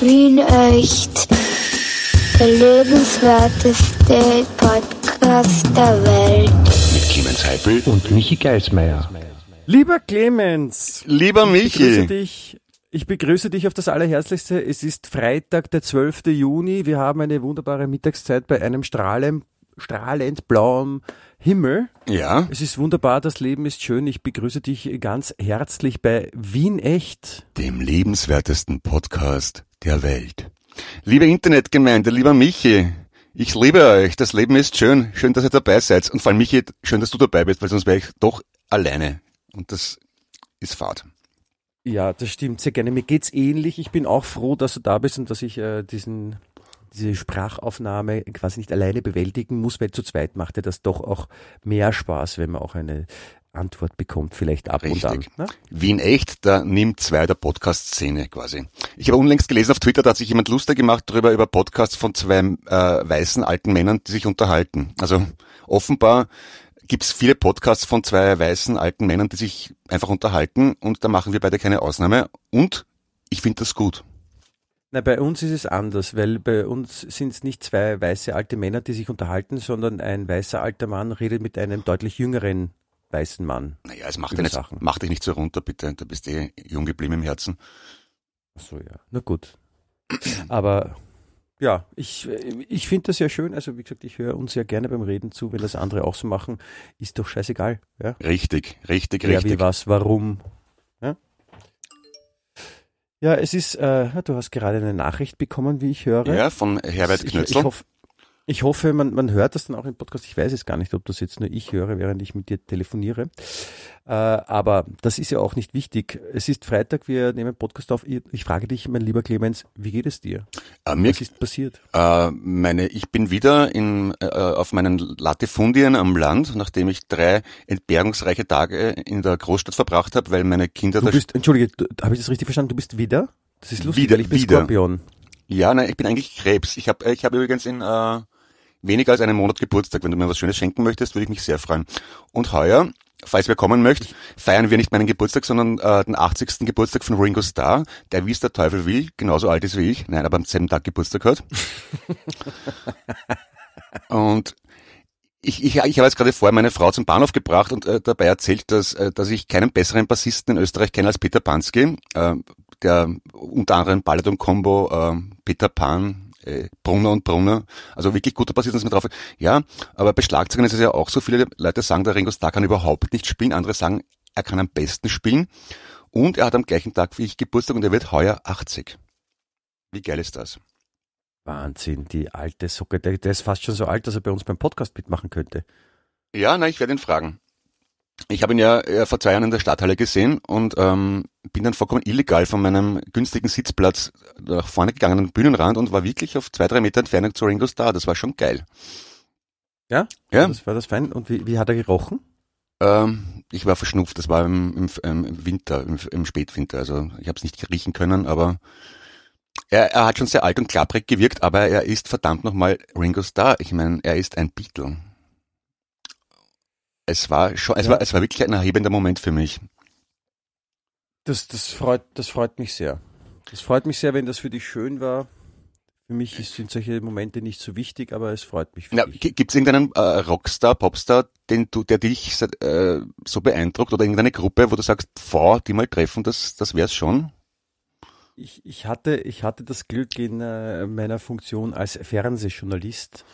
Wien echt. Der lebenswerteste Podcast der Welt. Mit Clemens Heipel und Michi Geismeier. Lieber Clemens, Lieber ich begrüße Michi. dich. Ich begrüße dich auf das Allerherzlichste. Es ist Freitag, der 12. Juni. Wir haben eine wunderbare Mittagszeit bei einem strahlend, strahlend blauem Himmel. Ja, Es ist wunderbar, das Leben ist schön. Ich begrüße dich ganz herzlich bei Wien Echt. dem lebenswertesten Podcast der Welt. Liebe Internetgemeinde, lieber Michi, ich liebe euch. Das Leben ist schön. Schön, dass ihr dabei seid. Und vor allem Michi, schön, dass du dabei bist, weil sonst wäre ich doch alleine. Und das ist fad. Ja, das stimmt sehr gerne. Mir geht's ähnlich. Ich bin auch froh, dass du da bist und dass ich äh, diesen diese Sprachaufnahme quasi nicht alleine bewältigen muss, weil zu zweit macht ja das doch auch mehr Spaß, wenn man auch eine Antwort bekommt, vielleicht ab und Richtig. an. Ne? Wien echt, da nimmt zwei der Podcast-Szene quasi. Ich habe unlängst gelesen auf Twitter, da hat sich jemand lustig gemacht darüber, über Podcasts von zwei äh, weißen alten Männern, die sich unterhalten. Also offenbar gibt's viele Podcasts von zwei weißen alten Männern, die sich einfach unterhalten und da machen wir beide keine Ausnahme. Und ich finde das gut. Na, bei uns ist es anders, weil bei uns sind es nicht zwei weiße alte Männer, die sich unterhalten, sondern ein weißer alter Mann redet mit einem deutlich jüngeren weißen Mann. Naja, es macht, nicht, Sachen. mach dich nicht so runter, bitte. Du bist eh jung geblieben im Herzen. Ach so, ja. Na gut. Aber ja, ich, ich finde das ja schön. Also wie gesagt, ich höre uns ja gerne beim Reden zu, wenn das andere auch so machen. Ist doch scheißegal. Ja? Richtig, richtig, Wer, wie, richtig. was, warum. Ja, ja es ist, äh, du hast gerade eine Nachricht bekommen, wie ich höre. Ja, von Herbert ich, ich, Knötzl. Ich hoffe, man, man hört das dann auch im Podcast. Ich weiß es gar nicht, ob das jetzt nur ich höre, während ich mit dir telefoniere. Äh, aber das ist ja auch nicht wichtig. Es ist Freitag, wir nehmen Podcast auf. Ich, frage dich, mein lieber Clemens, wie geht es dir? Äh, mir Was ist passiert? Äh, meine, ich bin wieder in, äh, auf meinen Latifundien am Land, nachdem ich drei entbehrungsreiche Tage in der Großstadt verbracht habe, weil meine Kinder Du da bist, entschuldige, habe ich das richtig verstanden? Du bist wieder? Das ist lustig, Wieder, ich bin wieder. Skorpion. Ja, nein, ich bin eigentlich Krebs. Ich habe ich hab übrigens in äh, weniger als einem Monat Geburtstag. Wenn du mir was Schönes schenken möchtest, würde ich mich sehr freuen. Und heuer, falls wer kommen möchte, feiern wir nicht meinen Geburtstag, sondern äh, den 80. Geburtstag von Ringo Starr, der wie es der Teufel will, genauso alt ist wie ich, nein, aber am selben Tag Geburtstag hat. und ich, ich, ich habe jetzt gerade vorher meine Frau zum Bahnhof gebracht und äh, dabei erzählt, dass, äh, dass ich keinen besseren Bassisten in Österreich kenne als Peter Pansky, äh, der unter anderem Ballad und Combo, äh, Peter Pan, äh, Brunner und Brunner, also wirklich guter Bassist, dass mir drauf. Ja, aber bei Schlagzeugern ist es ja auch so, viele Leute sagen, der Ringo Starr kann überhaupt nicht spielen, andere sagen, er kann am besten spielen und er hat am gleichen Tag wie ich Geburtstag und er wird heuer 80. Wie geil ist das? Wahnsinn, die alte Socke. Der, der ist fast schon so alt, dass er bei uns beim Podcast mitmachen könnte. Ja, na, ich werde ihn fragen. Ich habe ihn ja äh, vor zwei Jahren in der Stadthalle gesehen und ähm, bin dann vollkommen illegal von meinem günstigen Sitzplatz nach vorne gegangen an den Bühnenrand und war wirklich auf zwei, drei Meter Entfernung zu Ringo Starr. Das war schon geil. Ja? Ja. Das war das fein. Und wie, wie hat er gerochen? Ähm, ich war verschnupft, das war im, im, im Winter, im, im Spätwinter. Also ich habe es nicht riechen können, aber er, er hat schon sehr alt und klapprig gewirkt, aber er ist verdammt nochmal Ringo Starr. Ich meine, er ist ein Beatle. Es war schon, es Ja. war, es war wirklich ein erhebender Moment für mich. Das, das, freut, das freut mich sehr. Das freut mich sehr, wenn das für dich schön war. Für mich sind solche Momente nicht so wichtig, aber es freut mich. Gibt es irgendeinen äh, Rockstar, Popstar, den du, der dich äh, so beeindruckt oder irgendeine Gruppe, wo du sagst, boah, die mal treffen, das, das wär's schon? Ich, ich, hatte, ich hatte das Glück in äh, meiner Funktion als Fernsehjournalist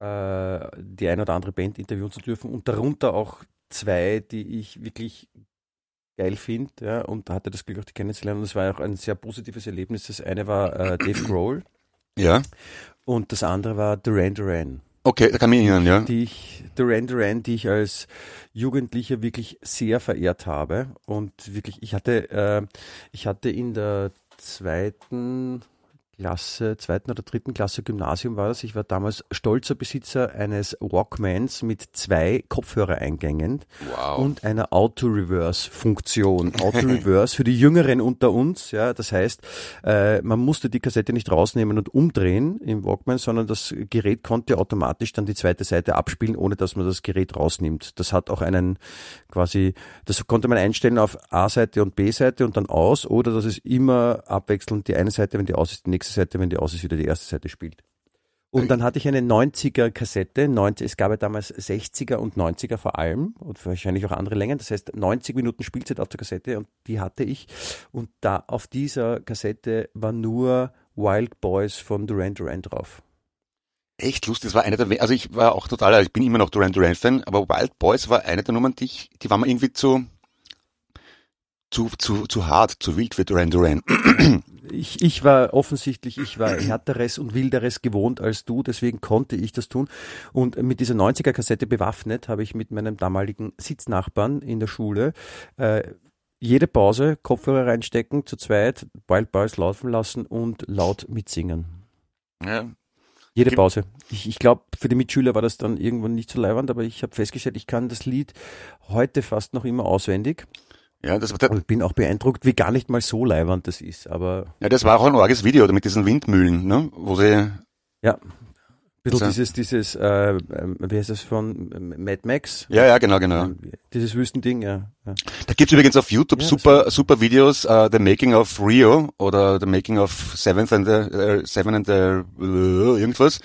äh, die eine oder andere Band interviewen zu dürfen und darunter auch zwei, die ich wirklich geil finde ja, und hatte das Glück auch die kennenzulernen und es war auch ein sehr positives Erlebnis. Das eine war äh, Dave Grohl Ja. und das andere war Duran Duran. Okay, da kann ich mich erinnern, ja. die ich, Duran Duran, die ich als Jugendlicher wirklich sehr verehrt habe. Und wirklich, ich hatte, äh, ich hatte in der zweiten Klasse, zweiten oder dritten Klasse Gymnasium war das. Ich war damals stolzer Besitzer eines Walkmans mit zwei Kopfhörereingängen Wow. und einer Auto-Reverse-Funktion. Auto-Reverse für die Jüngeren unter uns, ja, das heißt, äh, man musste die Kassette nicht rausnehmen und umdrehen im Walkman, sondern das Gerät konnte automatisch dann die zweite Seite abspielen, ohne dass man das Gerät rausnimmt. Das hat auch einen quasi, das konnte man einstellen auf A-Seite und B-Seite und dann aus, oder dass es immer abwechselnd die eine Seite, wenn die aus ist, die nächste Seite, wenn die aus ist, wieder die erste Seite spielt. Und dann hatte ich eine 90er Kassette, 90, es gab ja damals 60er und 90er vor allem und wahrscheinlich auch andere Längen, das heißt 90 Minuten Spielzeit auf der Kassette und die hatte ich und da auf dieser Kassette war nur Wild Boys von Duran Duran drauf. Echt lustig, das war einer der, also ich war auch total, ich bin immer noch Duran Duran Fan, aber Wild Boys war eine der Nummern, die ich, die war mir irgendwie zu, zu, zu, zu hart, zu wild für Duran Duran. Ich, ich war offensichtlich, ich war härteres und wilderes gewohnt als du, deswegen konnte ich das tun. Und mit dieser 90er Kassette bewaffnet habe ich mit meinem damaligen Sitznachbarn in der Schule äh, jede Pause Kopfhörer reinstecken, zu zweit Wild Boys laufen lassen und laut mitsingen. Ja. Jede Pause. Ich, ich glaube, für die Mitschüler war das dann irgendwann nicht so leiwand, aber ich habe festgestellt, ich kann das Lied heute fast noch immer auswendig. Ja, das war, der, Und bin auch beeindruckt, wie gar nicht mal so leiwand das ist. Aber ja, das war auch ein orges Video mit diesen Windmühlen, ne, wo sie, Ja. Bisschen So. dieses, dieses, äh, ähm, wie heißt das von ähm, Mad Max? ja, ja, genau, genau. Dieses Wüstending, ja. ja. Da gibt's übrigens auf YouTube Ja, super, super Videos, uh, The Making of Rio oder The Making of Seventh and the, äh, Seven and the, äh, irgendwas,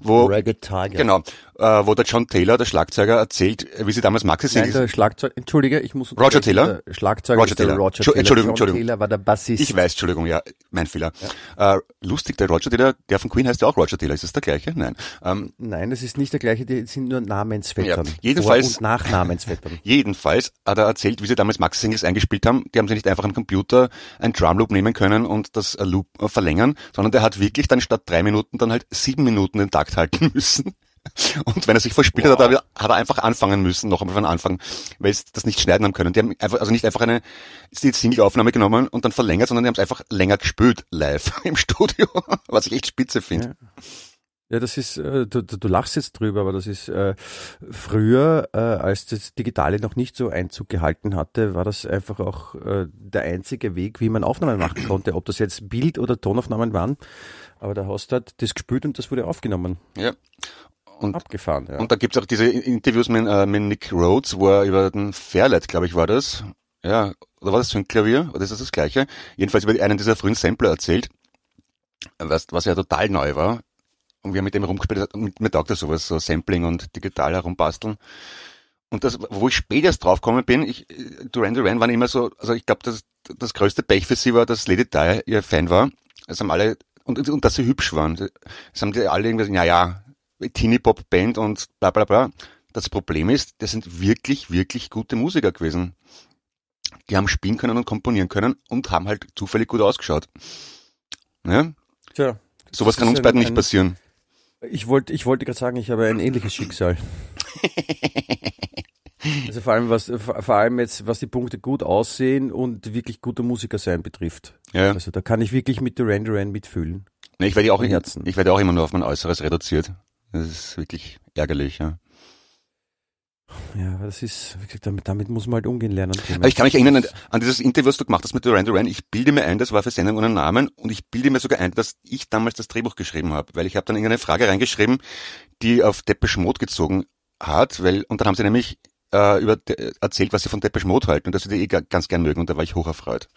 wo, Ragged Tiger. genau, wo der John Taylor, der Schlagzeuger, erzählt, wie sie damals Maxi Nein, Singles der Schlagzeug, Entschuldige, ich muss Roger. Taylor? Schlagzeuger Roger Taylor. Roger Taylor. Entschuldigung, John Entschuldigung. Taylor war der Bassist. Ich weiß, Entschuldigung, ja, mein Fehler. Äh, lustig, der Roger Taylor, der von Queen heißt ja auch Roger Taylor. Ist das der gleiche? Nein. Ähm, Nein, das ist nicht der gleiche, die sind nur Namensvettern. Ja, jedenfalls- Vor- und Nachnamensvettern. jedenfalls hat er erzählt, wie sie damals Maxi-Singles eingespielt haben. Die haben sie nicht einfach am Computer ein Drumloop nehmen können und das äh, Loop äh, verlängern, sondern der hat wirklich dann statt drei Minuten dann halt sieben Minuten den Takt halten müssen. Und wenn er sich verspielt hat, hat er, hat er einfach anfangen müssen, noch einmal von Anfang, weil sie das nicht schneiden haben können. Die haben einfach, also nicht einfach eine die Single-Aufnahme genommen und dann verlängert, sondern die haben es einfach länger gespielt, live im Studio, was ich echt spitze finde. Ja, das ist, äh, du, du, lachst jetzt drüber, aber das ist äh, früher, äh, als das Digitale noch nicht so Einzug gehalten hatte, war das einfach auch äh, der einzige Weg, wie man Aufnahmen machen konnte, ob das jetzt Bild- oder Tonaufnahmen waren. Aber da hast du halt das gespielt und das wurde aufgenommen, Ja. Und abgefahren. Ja. Und da gibt's auch diese Interviews mit, äh, mit Nick Rhodes, wo er über den Fairlight, glaube ich, war das. Ja, oder war das so ein Klavier? Oder ist das das gleiche? Jedenfalls über einen dieser frühen Sampler erzählt, was, was ja total neu war. Und wir haben mit dem rumgespielt, und mir taugt das sowas, so Sampling und digital herumbasteln. Und das, wo ich später draufgekommen bin, ich, Duran Duran waren immer so, also ich glaube, das, das größte Pech für sie war, dass Lady Di ihr Fan war. Es haben alle, und, und dass sie hübsch waren. Das haben die alle irgendwie, ja, ja, Teenie-Pop-Band und bla bla bla. Das Problem ist, das sind wirklich, wirklich gute Musiker gewesen. Die haben spielen können und komponieren können und haben halt zufällig gut ausgeschaut. Ja? Tja, Sowas kann uns ein- beiden nicht passieren. ich wollte ich wollte gerade sagen, ich habe ein ähnliches Schicksal. Also vor allem was vor vor allem jetzt was die Punkte gut aussehen und wirklich guter Musiker sein betrifft. Ja. Also da kann ich wirklich mit Duran Duran mitfühlen. Nee, ich werde ja auch, Im Herzen. ich werde auch immer nur auf mein Äußeres reduziert. Das ist wirklich ärgerlich, ja. Ja, das ist, wie gesagt, damit, damit muss man halt umgehen lernen. Aber ich kann mich erinnern an, an dieses Interview, was du gemacht hast mit Duran Duran. Ich bilde mir ein, das war für Sendung ohne Namen und ich bilde mir sogar ein, dass ich damals das Drehbuch geschrieben habe, weil ich habe dann irgendeine Frage reingeschrieben, die auf Depeche Mode gezogen hat, weil und dann haben sie nämlich äh, über erzählt, was sie von Depeche Mode halten und dass sie die eh ga- ganz gern mögen und da war ich hoch erfreut.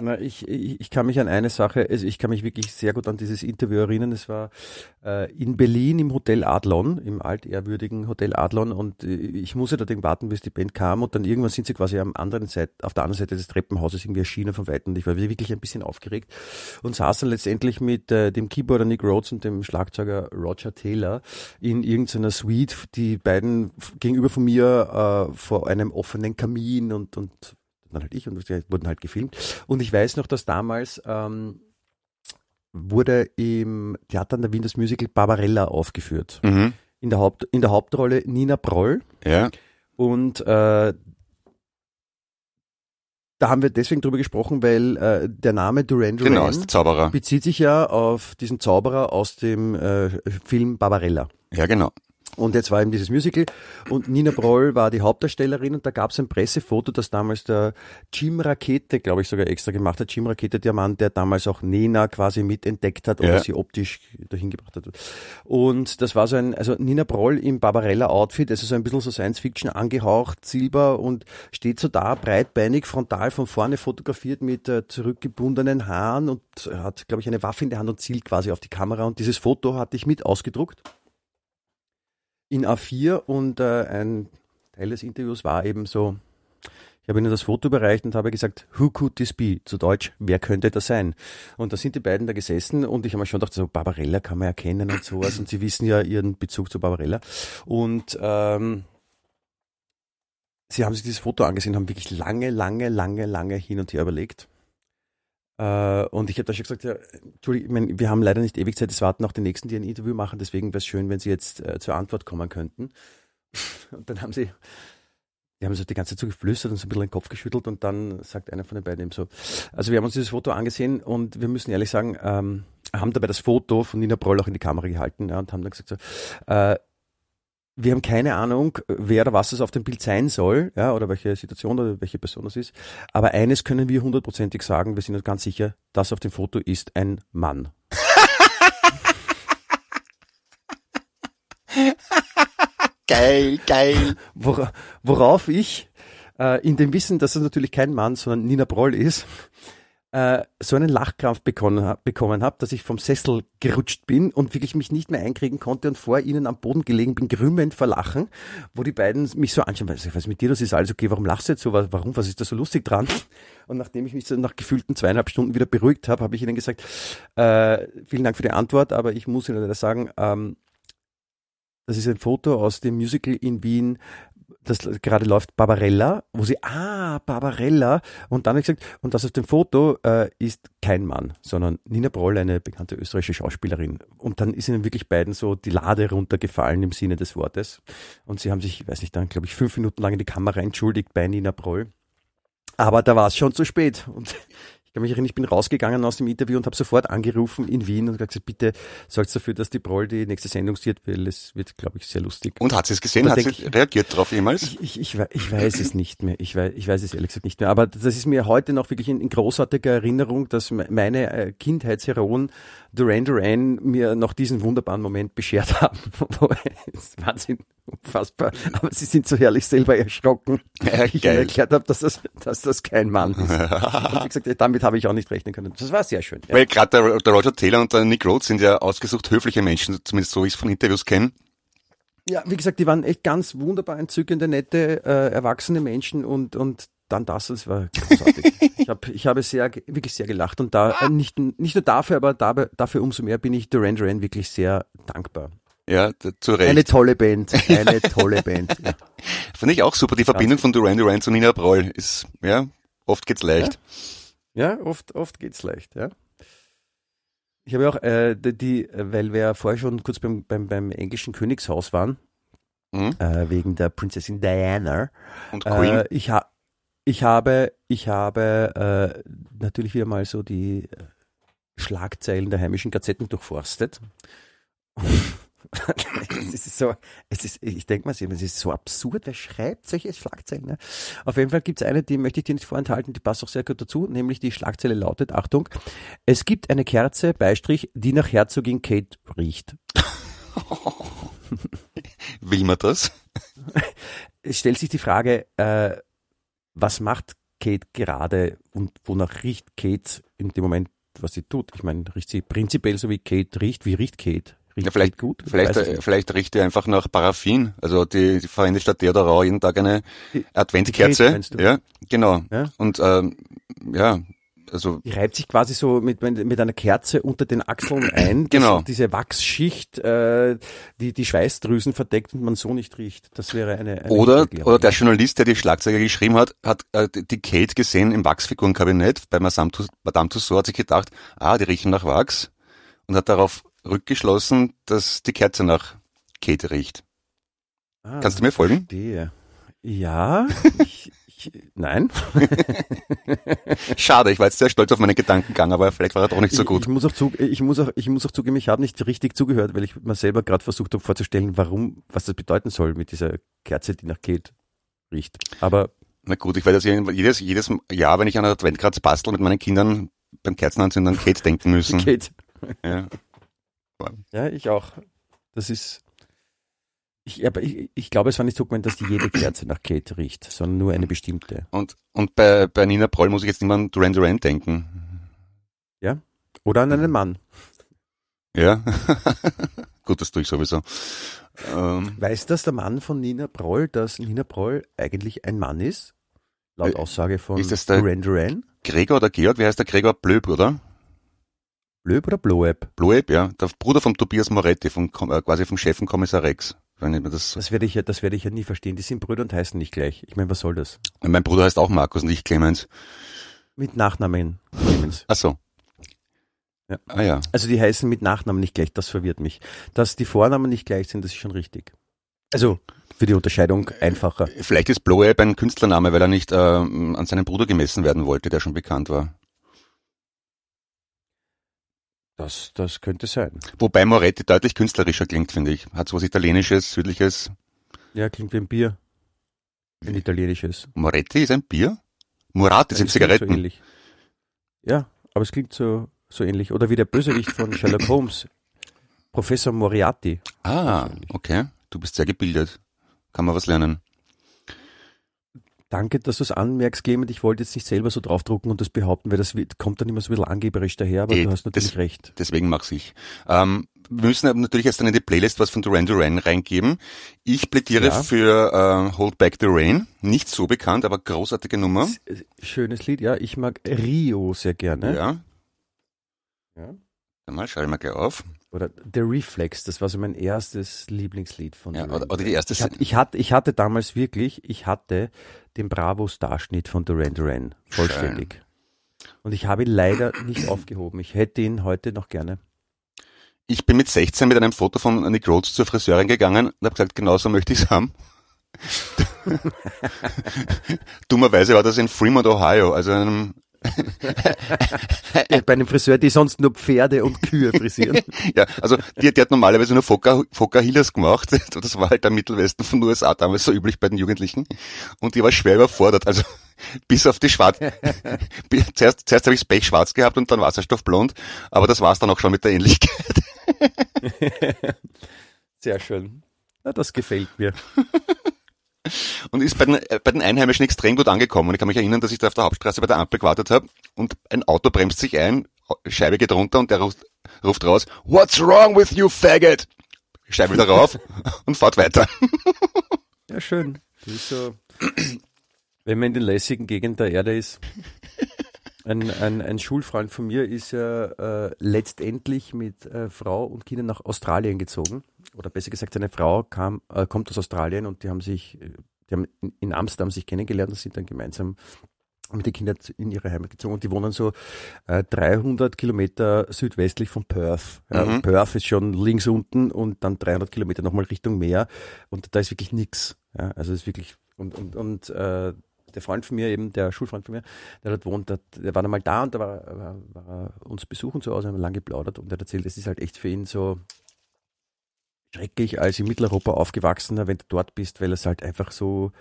Na, ich, ich, ich kann mich an eine Sache, also ich kann mich wirklich sehr gut an dieses Interview erinnern. Es war äh, in Berlin im Hotel Adlon, im altehrwürdigen Hotel Adlon. Und äh, ich musste da den warten, bis die Band kam. Und dann irgendwann sind sie quasi am anderen Seite, auf der anderen Seite des Treppenhauses irgendwie erschienen von Weitem. Und ich war wirklich ein bisschen aufgeregt und saß dann letztendlich mit äh, dem Keyboarder Nick Rhodes und dem Schlagzeuger Roger Taylor in irgendeiner Suite, die beiden gegenüber von mir äh, vor einem offenen Kamin und, und dann halt ich und wurden halt gefilmt. Und ich weiß noch, dass damals ähm, wurde im Theater an der Wien das Musical Barbarella aufgeführt. Mhm. In der, Haupt, in der Hauptrolle Nina Proll Ja. und äh, da haben wir deswegen drüber gesprochen, weil äh, der Name Duran Duran Genau, ist Zauberer. bezieht sich ja auf diesen Zauberer aus dem äh, Film Barbarella. Ja, genau. Und jetzt war eben dieses Musical und Nina Broll war die Hauptdarstellerin und da gab es ein Pressefoto, das damals der Jim Rakete, glaube ich, sogar extra gemacht hat. Jim Rakete, der Mann, der damals auch Nena quasi mitentdeckt hat oder Ja. sie optisch dahin gebracht hat. Und das war so ein, also Nina Broll im Barbarella-Outfit, also so ein bisschen so Science-Fiction angehaucht, Silber und steht so da, breitbeinig, frontal von vorne fotografiert mit äh, zurückgebundenen Haaren und hat, glaube ich, eine Waffe in der Hand und zielt quasi auf die Kamera. Und dieses Foto hatte ich mit ausgedruckt in A4 und äh, ein Teil des Interviews war eben so, ich habe ihnen das Foto überreicht und habe gesagt, who could this be? Zu Deutsch, wer könnte das sein? Und da sind die beiden da gesessen und ich habe mir schon gedacht, so Barbarella kann man erkennen und sowas und sie wissen ja ihren Bezug zu Barbarella. Und ähm, sie haben sich dieses Foto angesehen, haben wirklich lange, lange, lange, lange hin und her überlegt. Äh, und ich habe da schon gesagt, ja, Entschuldigung, ich mein, wir haben leider nicht ewig Zeit, es warten auch die Nächsten, die ein Interview machen, deswegen wäre es schön, wenn Sie jetzt äh, zur Antwort kommen könnten. Und dann haben sie, die haben so die ganze Zeit so geflüstert und so ein bisschen den Kopf geschüttelt und dann sagt einer von den beiden eben so, also wir haben uns dieses Foto angesehen und wir müssen ehrlich sagen, ähm, haben dabei das Foto von Nina Broll auch in die Kamera gehalten ja, und haben dann gesagt so, äh, wir haben keine Ahnung, wer oder was es auf dem Bild sein soll, ja, oder welche Situation oder welche Person das ist. Aber eines können wir hundertprozentig sagen, wir sind uns ganz sicher, das auf dem Foto ist ein Mann. Geil, geil. Wora, worauf ich, äh, in dem Wissen, dass es natürlich kein Mann, sondern Nina Broll ist, äh, so einen Lachkrampf bekommen, bekommen habe, dass ich vom Sessel gerutscht bin und wirklich mich nicht mehr einkriegen konnte und vor ihnen am Boden gelegen bin, grümmend vor Lachen, wo die beiden mich so anschauen, was ist mit dir, das ist alles okay, warum lachst du jetzt so, warum, was ist da so lustig dran? Und nachdem ich mich so nach gefühlten zweieinhalb Stunden wieder beruhigt habe, habe ich ihnen gesagt, äh, vielen Dank für die Antwort, aber ich muss Ihnen leider sagen, ähm, das ist ein Foto aus dem Musical in Wien, das gerade läuft, Barbarella, wo sie, ah, Barbarella, und dann habe ich gesagt, und das auf dem Foto äh, ist kein Mann, sondern Nina Broll, eine bekannte österreichische Schauspielerin. Und dann ist ihnen wirklich beiden so die Lade runtergefallen im Sinne des Wortes. Und sie haben sich, ich weiß nicht, dann glaube ich fünf Minuten lang in die Kamera entschuldigt bei Nina Broll. Aber da war es schon zu spät. Und ich kann mich erinnern, ich bin rausgegangen aus dem Interview und habe sofort angerufen in Wien und gesagt, bitte sorgt dafür, dass die Broll die nächste Sendung sieht, weil es wird, glaube ich, sehr lustig. Und hat sie es gesehen? Da Hat sie ich- reagiert darauf jemals? Ich, ich, ich, ich weiß es nicht mehr. Ich weiß, ich weiß es ehrlich gesagt nicht mehr. Aber das ist mir heute noch wirklich in, in großartiger Erinnerung, dass me- meine äh, Kindheitsheroen Duran Duran mir noch diesen wunderbaren Moment beschert haben. Wahnsinn, unfassbar. Aber sie sind so herrlich selber erschrocken, Ja, ich ihnen erklärt habe, dass das, dass das kein Mann ist. Und wie gesagt, damit habe ich auch nicht rechnen können. Das war sehr schön. Ja. Weil gerade der, der Roger Taylor und der Nick Rhodes sind ja ausgesucht höfliche Menschen, zumindest so wie ich es von Interviews kenne. Ja, wie gesagt, die waren echt ganz wunderbar entzückende, nette, äh, erwachsene Menschen und, und dann das, das war großartig. ich, hab, ich habe sehr, wirklich sehr gelacht und da, äh, nicht, nicht nur dafür, aber dabei, dafür umso mehr bin ich Duran Duran wirklich sehr dankbar. Ja, zu Recht. Eine tolle Band, eine tolle Band. Ja. Finde ich auch super. Die Verbindung von Duran Duran zu Nina Broll ist, ja, oft geht's leicht. Ja, oft, oft geht's leicht, ja. Ich habe ja auch, äh, die, weil wir ja vorher schon kurz beim, beim, beim englischen Königshaus waren, Mhm. äh, wegen der Prinzessin Diana. Und Queen. Äh, ich, ha ich habe, ich habe äh, natürlich wieder mal so die Schlagzeilen der heimischen Gazetten durchforstet. es ist so, es ist, ich denke mal, es ist so absurd, wer schreibt solche Schlagzeilen? Ne? Auf jeden Fall gibt es eine, die möchte ich dir nicht vorenthalten, die passt auch sehr gut dazu, nämlich die Schlagzeile lautet, Achtung, es gibt eine Kerze, Beistrich, die nach Herzogin Kate riecht. Will man das? es stellt sich die Frage, äh, was macht Kate gerade und wonach riecht Kate in dem Moment, was sie tut? Ich meine, riecht sie prinzipiell so wie Kate riecht? Wie riecht Kate? Riecht Ja, vielleicht, gut? vielleicht, äh, vielleicht riecht die einfach nach Paraffin. Also die, die verwendet statt Deodorant jeden Tag eine Die- die du? Ja, genau. Ja? Und ähm, ja, also Die reibt sich quasi so mit, mit einer Kerze unter den Achseln ein, Genau. diese Wachsschicht, äh, die die Schweißdrüsen verdeckt und man so nicht riecht. Das wäre eine, eine Oder, oder der Journalist, der die Schlagzeuge geschrieben hat, hat äh, die Kate gesehen im Wachsfigurenkabinett bei Madame Tussauds, hat sich gedacht, ah, die riechen nach Wachs und hat darauf rückgeschlossen, dass die Kerze nach Kate riecht. Ah, Kannst du mir folgen? Verstehe. Ja, ich, ich Nein. Schade, ich war jetzt sehr stolz auf meinen Gedankengang, aber vielleicht war er doch nicht so Ich, gut. ich, muss auch zu, ich, muss auch, ich muss auch zugeben, ich habe nicht richtig zugehört, weil ich mir selber gerade versucht habe vorzustellen, warum, was das bedeuten soll mit dieser Kerze, die nach Kate riecht. Aber Na gut, ich werde das jedes, jedes Jahr, wenn ich an Adventkranz bastel, mit meinen Kindern beim Kerzenanzünden an Kate denken müssen. Kate. Ja. Ja, ich auch. Das ist. Ich, aber ich, ich glaube, es war nicht so gemeint, dass die jede Kerze nach Kate riecht, sondern nur eine bestimmte. Und, und bei, bei Nina Proll muss ich jetzt immer an Duran Duran denken. Oder an einen Mann. Ja. gut, das tue ich sowieso. Ähm, Weiß das der Mann von Nina Proll, dass Nina Proll eigentlich ein Mann ist? Laut Äh, Aussage von ist das der- Duran Duran? Gregor oder Georg, wie heißt der Gregor Blöb, oder? Blöb oder Bloeb? Blöb, ja. Der Bruder von Tobias Moretti, vom, äh, quasi vom Chef von Kommissar Rex. Wenn ich mir das, Das werde ich ja, das werde ich ja nie verstehen. Die sind Brüder und heißen nicht gleich. Ich meine, was soll das? mein Bruder heißt auch Markus und ich Clemens. Mit Nachnamen. Clemens. Ach so. Ja. Ah ja. Also die heißen mit Nachnamen nicht gleich, das verwirrt mich. Dass die Vornamen nicht gleich sind, das ist schon richtig. Also für die Unterscheidung einfacher. Vielleicht ist Bloeb ein Künstlername, weil er nicht ähm, an seinen Bruder gemessen werden wollte, der schon bekannt war. Das, das könnte sein. Wobei Moretti deutlich künstlerischer klingt, finde ich. Hat so was Italienisches, Südliches. Ja, klingt wie ein Bier. Ein italienisches. Moretti ist ein Bier? Murati sind So Zigaretten. ähnlich. Ja, aber es klingt so, so ähnlich. Oder wie der Bösewicht von Sherlock Holmes. Professor Moriarty. ah, okay. Du bist sehr gebildet. Kann man was lernen. Danke, dass du es anmerkst, Clement. Ich wollte jetzt nicht selber so draufdrucken und das behaupten, weil das wird- kommt dann immer so ein bisschen angeberisch daher, aber Eh, du hast natürlich das- recht. Deswegen mach's ich. Ähm, wir müssen aber natürlich jetzt dann in die Playlist was von Duran Duran reingeben. Ich plädiere Ja. für äh, Hold Back the Rain. Nicht so bekannt, aber großartige Nummer. Schönes Lied, ja. Ich mag Rio sehr gerne. Ja. Ja. Dann mal ich mal gleich auf. Oder The Reflex, das war so mein erstes Lieblingslied von Ja, Duran oder, oder die erste Ich hatte, ich, hatte, ich hatte damals wirklich, ich hatte den Bravo-Starschnitt von Duran Duran vollständig. Und ich habe ihn leider nicht aufgehoben. Ich hätte ihn heute noch gerne. Ich bin mit 16 mit einem Foto von Nick Rhodes zur Friseurin gegangen und habe gesagt, genau so möchte ich's haben. Dummerweise war das in Fremont, Ohio, also einem, bei einem Friseur, die sonst nur Pferde und Kühe frisieren. ja, also die, die hat normalerweise nur Healers gemacht. Das war halt der Mittelwesten von den USA damals so üblich bei den Jugendlichen. Und die war schwer überfordert. Also bis auf die Schwarz. zuerst zuerst habe ich das Pech schwarz gehabt und dann Wasserstoffblond. Aber das war's dann auch schon mit der Ähnlichkeit. Sehr schön. Na, das gefällt mir. Und ist bei den, äh, bei den Einheimischen extrem gut angekommen. Und ich kann mich erinnern, dass ich da auf der Hauptstraße bei der Ampel gewartet habe und ein Auto bremst sich ein, Scheibe geht runter und der ruft, ruft raus, What's wrong with you, faggot? Scheibe wieder rauf und fahrt weiter. Ja, schön. Das ist so, wenn man in den lässigen Gegenden der Erde ist. Ein, ein, ein Schulfreund von mir ist ja äh, letztendlich mit äh, Frau und Kindern nach Australien gezogen. Oder besser gesagt, seine Frau kam, äh, kommt aus Australien und die haben sich, äh, die haben in, Amsterdam sich kennengelernt und sind dann gemeinsam mit den Kindern in ihre Heimat gezogen und die wohnen so äh, 300 Kilometer südwestlich von Perth. Ja, Mhm. Perth ist schon links unten und dann 300 Kilometer nochmal Richtung Meer und da ist wirklich nix. Ja, also es ist wirklich und und und äh, der Freund von mir eben, der Schulfreund von mir, der dort wohnt, der, der war einmal da und da war, war, war er uns besuchen zu Hause, haben wir lang geplaudert und der hat erzählt, es ist halt echt für ihn so schrecklich als in Mitteleuropa aufgewachsener, wenn du dort bist, weil es halt einfach so,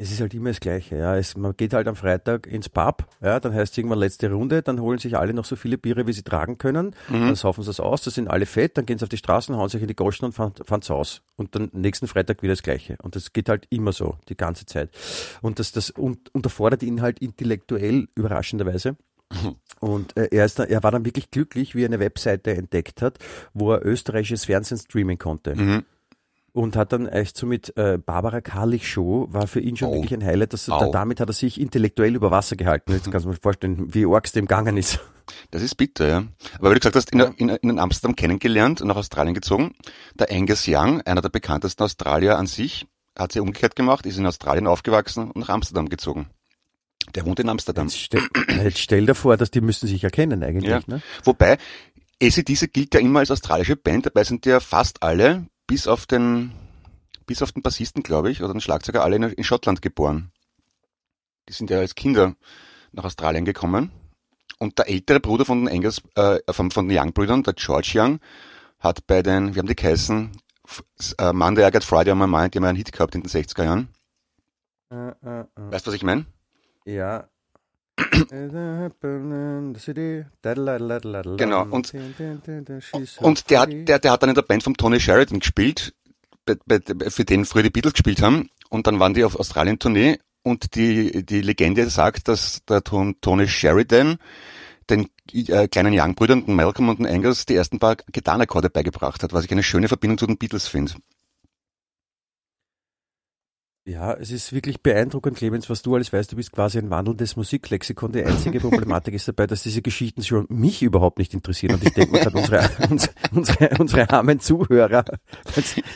es ist halt immer das Gleiche, ja. Es, man geht halt am Freitag ins Pub, ja, dann heißt es irgendwann letzte Runde, dann holen sich alle noch so viele Biere, wie sie tragen können, dann saufen sie es aus, da sind alle fett, dann gehen sie auf die Straßen, hauen sich in die Goschen und fahren, fahren's aus. Und dann nächsten Freitag wieder das Gleiche. Und das geht halt immer so, die ganze Zeit. Und das, das und, unterfordert ihn halt intellektuell überraschenderweise. Und äh, er, ist er war dann wirklich glücklich, wie er eine Webseite entdeckt hat, wo er österreichisches Fernsehen streamen konnte. Mhm. Und hat dann echt so mit äh, Barbara Karlich Show, war für ihn schon Au. wirklich ein Highlight. Dass, Au. da, damit hat er sich intellektuell über Wasser gehalten. Jetzt kannst du mir vorstellen, wie arg es dem gegangen ist. Das ist bitter, ja. Aber wie du gesagt hast, in, in, in Amsterdam kennengelernt und nach Australien gezogen. Der Angus Young, einer der bekanntesten Australier an sich, hat sie umgekehrt gemacht, ist in Australien aufgewachsen und nach Amsterdam gezogen. Der wohnt in Amsterdam. Jetzt stell, jetzt stell dir vor, dass die müssen sich erkennen eigentlich. Ja. Ne? Wobei, ACDC gilt ja immer als australische Band, dabei sind ja fast alle, bis auf den, bis auf den Bassisten, glaube ich, oder den Schlagzeuger, alle in, in Schottland geboren. die sind ja als Kinder nach Australien gekommen. Und der ältere Bruder von den Engels, äh, von, von den Young-Brüdern, der George Young, hat bei den, wie haben die geheißen, äh, Monday I Got Friday on My Mind, die haben einen Hit gehabt in den 60er Jahren. Äh, äh, äh. Weißt du, was ich meine? Ja. Genau, und- Und der hat, der, der hat dann in der Band von Tony Sheridan gespielt, bei, bei, für den früher die Beatles gespielt haben. Und dann waren die auf Australien-Tournee und die, die Legende sagt, dass der Ton- Tony Sheridan den äh, kleinen Young-Brüdern, den Malcolm und den Angus, die ersten paar Gitarrenakkorde beigebracht hat, was ich eine schöne Verbindung zu den Beatles finde. Ja, es ist wirklich beeindruckend, Clemens, was du alles weißt. Du bist quasi ein wandelndes Musiklexikon. Die einzige Problematik ist dabei, dass diese Geschichten schon mich überhaupt nicht interessieren. Und ich denke mir gerade, unsere, uns- unsere, unsere armen Zuhörer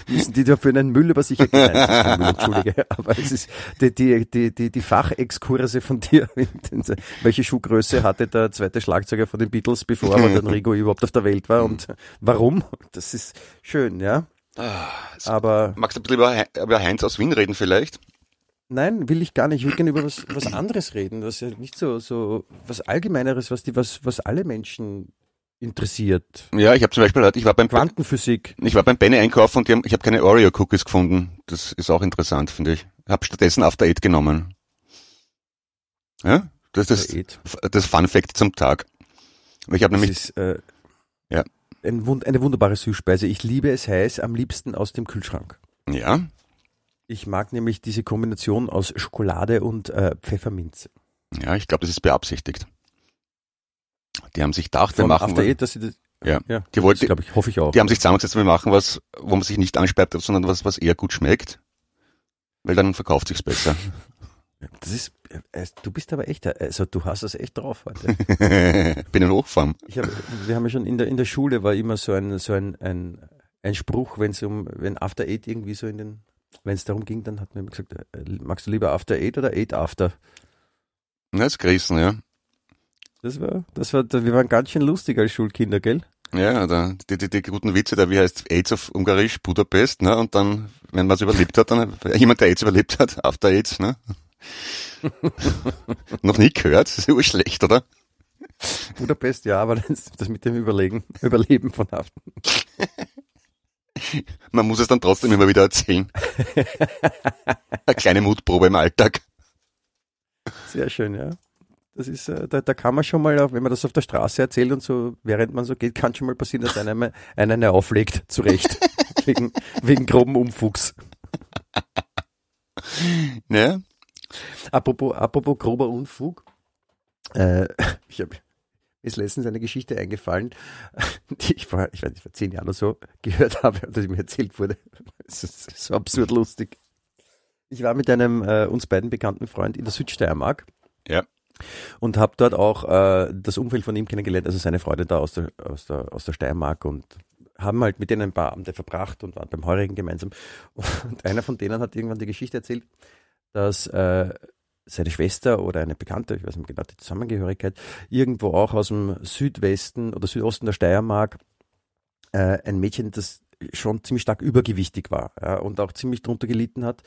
müssen die dafür einen Müll über sich erklären. Nein, Müll, Entschuldige. Aber es ist die, die, die, die, die Fachexkurse von dir. Welche Schuhgröße hatte der zweite Schlagzeuger von den Beatles, bevor Rigo überhaupt auf der Welt war und warum? Das ist schön, ja. Aber Magst du ein bisschen über, Hei- über Heinz aus Wien reden vielleicht? Nein, will ich gar nicht. Ich will gerne über was, was anderes reden, was ja nicht so, so was Allgemeineres, was die, was, was alle Menschen interessiert. Ja, ich habe zum Beispiel, ich war beim Quantenphysik. ich war beim Benny einkaufen und haben, ich habe keine Oreo Cookies gefunden. Das ist auch interessant, finde ich. Habe stattdessen After Eight genommen. Ja, das ist das, das Fun Fact zum Tag. Ich habe Das nämlich ist äh, Ja. Ein, wund- eine wunderbare Süßspeise. Ich liebe es heiß, am liebsten aus dem Kühlschrank. ja, Ich mag nämlich diese Kombination aus Schokolade und äh, Pfefferminze. ja, ich glaube, das ist beabsichtigt. Die haben sich gedacht, wir machen After Eight, dass sie das, Ja. ja Die das wollte- glaube ich, hoffe ich auch. Die haben sich zusammengesetzt, wir machen was, wo man sich nicht ansperrt, sondern was, was eher gut schmeckt. Weil dann verkauft sich's besser. Das ist, äh, du bist aber echt, äh, also du hast es echt drauf heute. Bin in Hochform. Ich hab, wir haben ja schon in der, in der Schule war immer so ein, so ein, ein, ein Spruch, wenn es um, wenn After Eight irgendwie so in den, wenn es darum ging, dann hat man immer gesagt, äh, magst du lieber After Eight oder Eight After? Na, ist gerissen, ja. Das war, das war, wir waren ganz schön lustig als Schulkinder, gell? Ja, da, die, die, die guten Witze, da wie heißt AIDS auf Ungarisch, Budapest, ne? Und dann, wenn man es überlebt hat, dann jemand, der AIDS überlebt hat, After AIDS, ne? Noch nie gehört, das ist ja urschlecht, oder? Budapest, ja, aber das, das mit dem Überlegen, Überleben von Haft. Man muss es dann trotzdem immer wieder erzählen. Eine kleine Mutprobe im Alltag. Sehr schön, ja. Das ist, äh, da, da kann man schon mal, wenn man das auf der Straße erzählt und so, während man so geht, kann schon mal passieren, dass einer eine auflegt, zurecht. wegen, wegen groben Umfuchs. Ne? Apropos, apropos grober Unfug. Äh, ich habe mir ist letztens eine Geschichte eingefallen, die ich vor, ich weiß nicht, vor zehn Jahren oder so gehört habe, dass mir erzählt wurde. Es ist so absurd lustig. Ich war mit einem äh, uns beiden bekannten Freund in der Südsteiermark. Ja. Und habe dort auch äh, das Umfeld von ihm kennengelernt, also seine Freunde da aus der, aus der, aus der Steiermark und haben halt mit denen ein paar Abende verbracht und waren beim Heurigen gemeinsam. Und einer von denen hat irgendwann die Geschichte erzählt, dass äh, seine Schwester oder eine Bekannte, ich weiß nicht genau die Zusammengehörigkeit, irgendwo auch aus dem Südwesten oder Südosten der Steiermark äh, ein Mädchen, das schon ziemlich stark übergewichtig war ja, und auch ziemlich drunter gelitten hat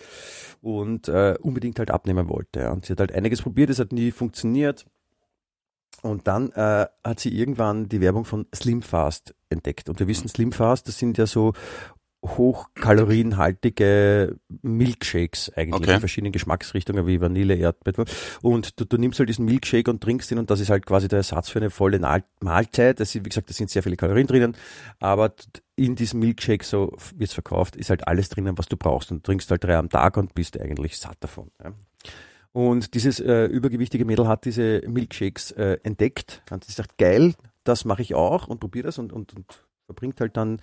und äh, unbedingt halt abnehmen wollte. Ja. Und sie hat halt einiges probiert, es hat nie funktioniert. Und dann äh, hat sie irgendwann die Werbung von Slim Fast entdeckt. Und wir wissen, Slim Fast, das sind ja so hochkalorienhaltige Milkshakes eigentlich Okay. in verschiedenen Geschmacksrichtungen wie Vanille, Erdbeer. Und du, du nimmst halt diesen Milkshake und trinkst ihn und das ist halt quasi der Ersatz für eine volle Mahlzeit. Das sind, wie gesagt, da sind sehr viele Kalorien drinnen, aber in diesem Milkshake, so wird's verkauft, ist halt alles drinnen, was du brauchst. Und du trinkst halt drei am Tag und bist eigentlich satt davon. Ja. Und dieses äh, übergewichtige Mädel hat diese Milkshakes äh, entdeckt und sie sagt, geil, das mache ich auch und probiere das und, und, und verbringt halt dann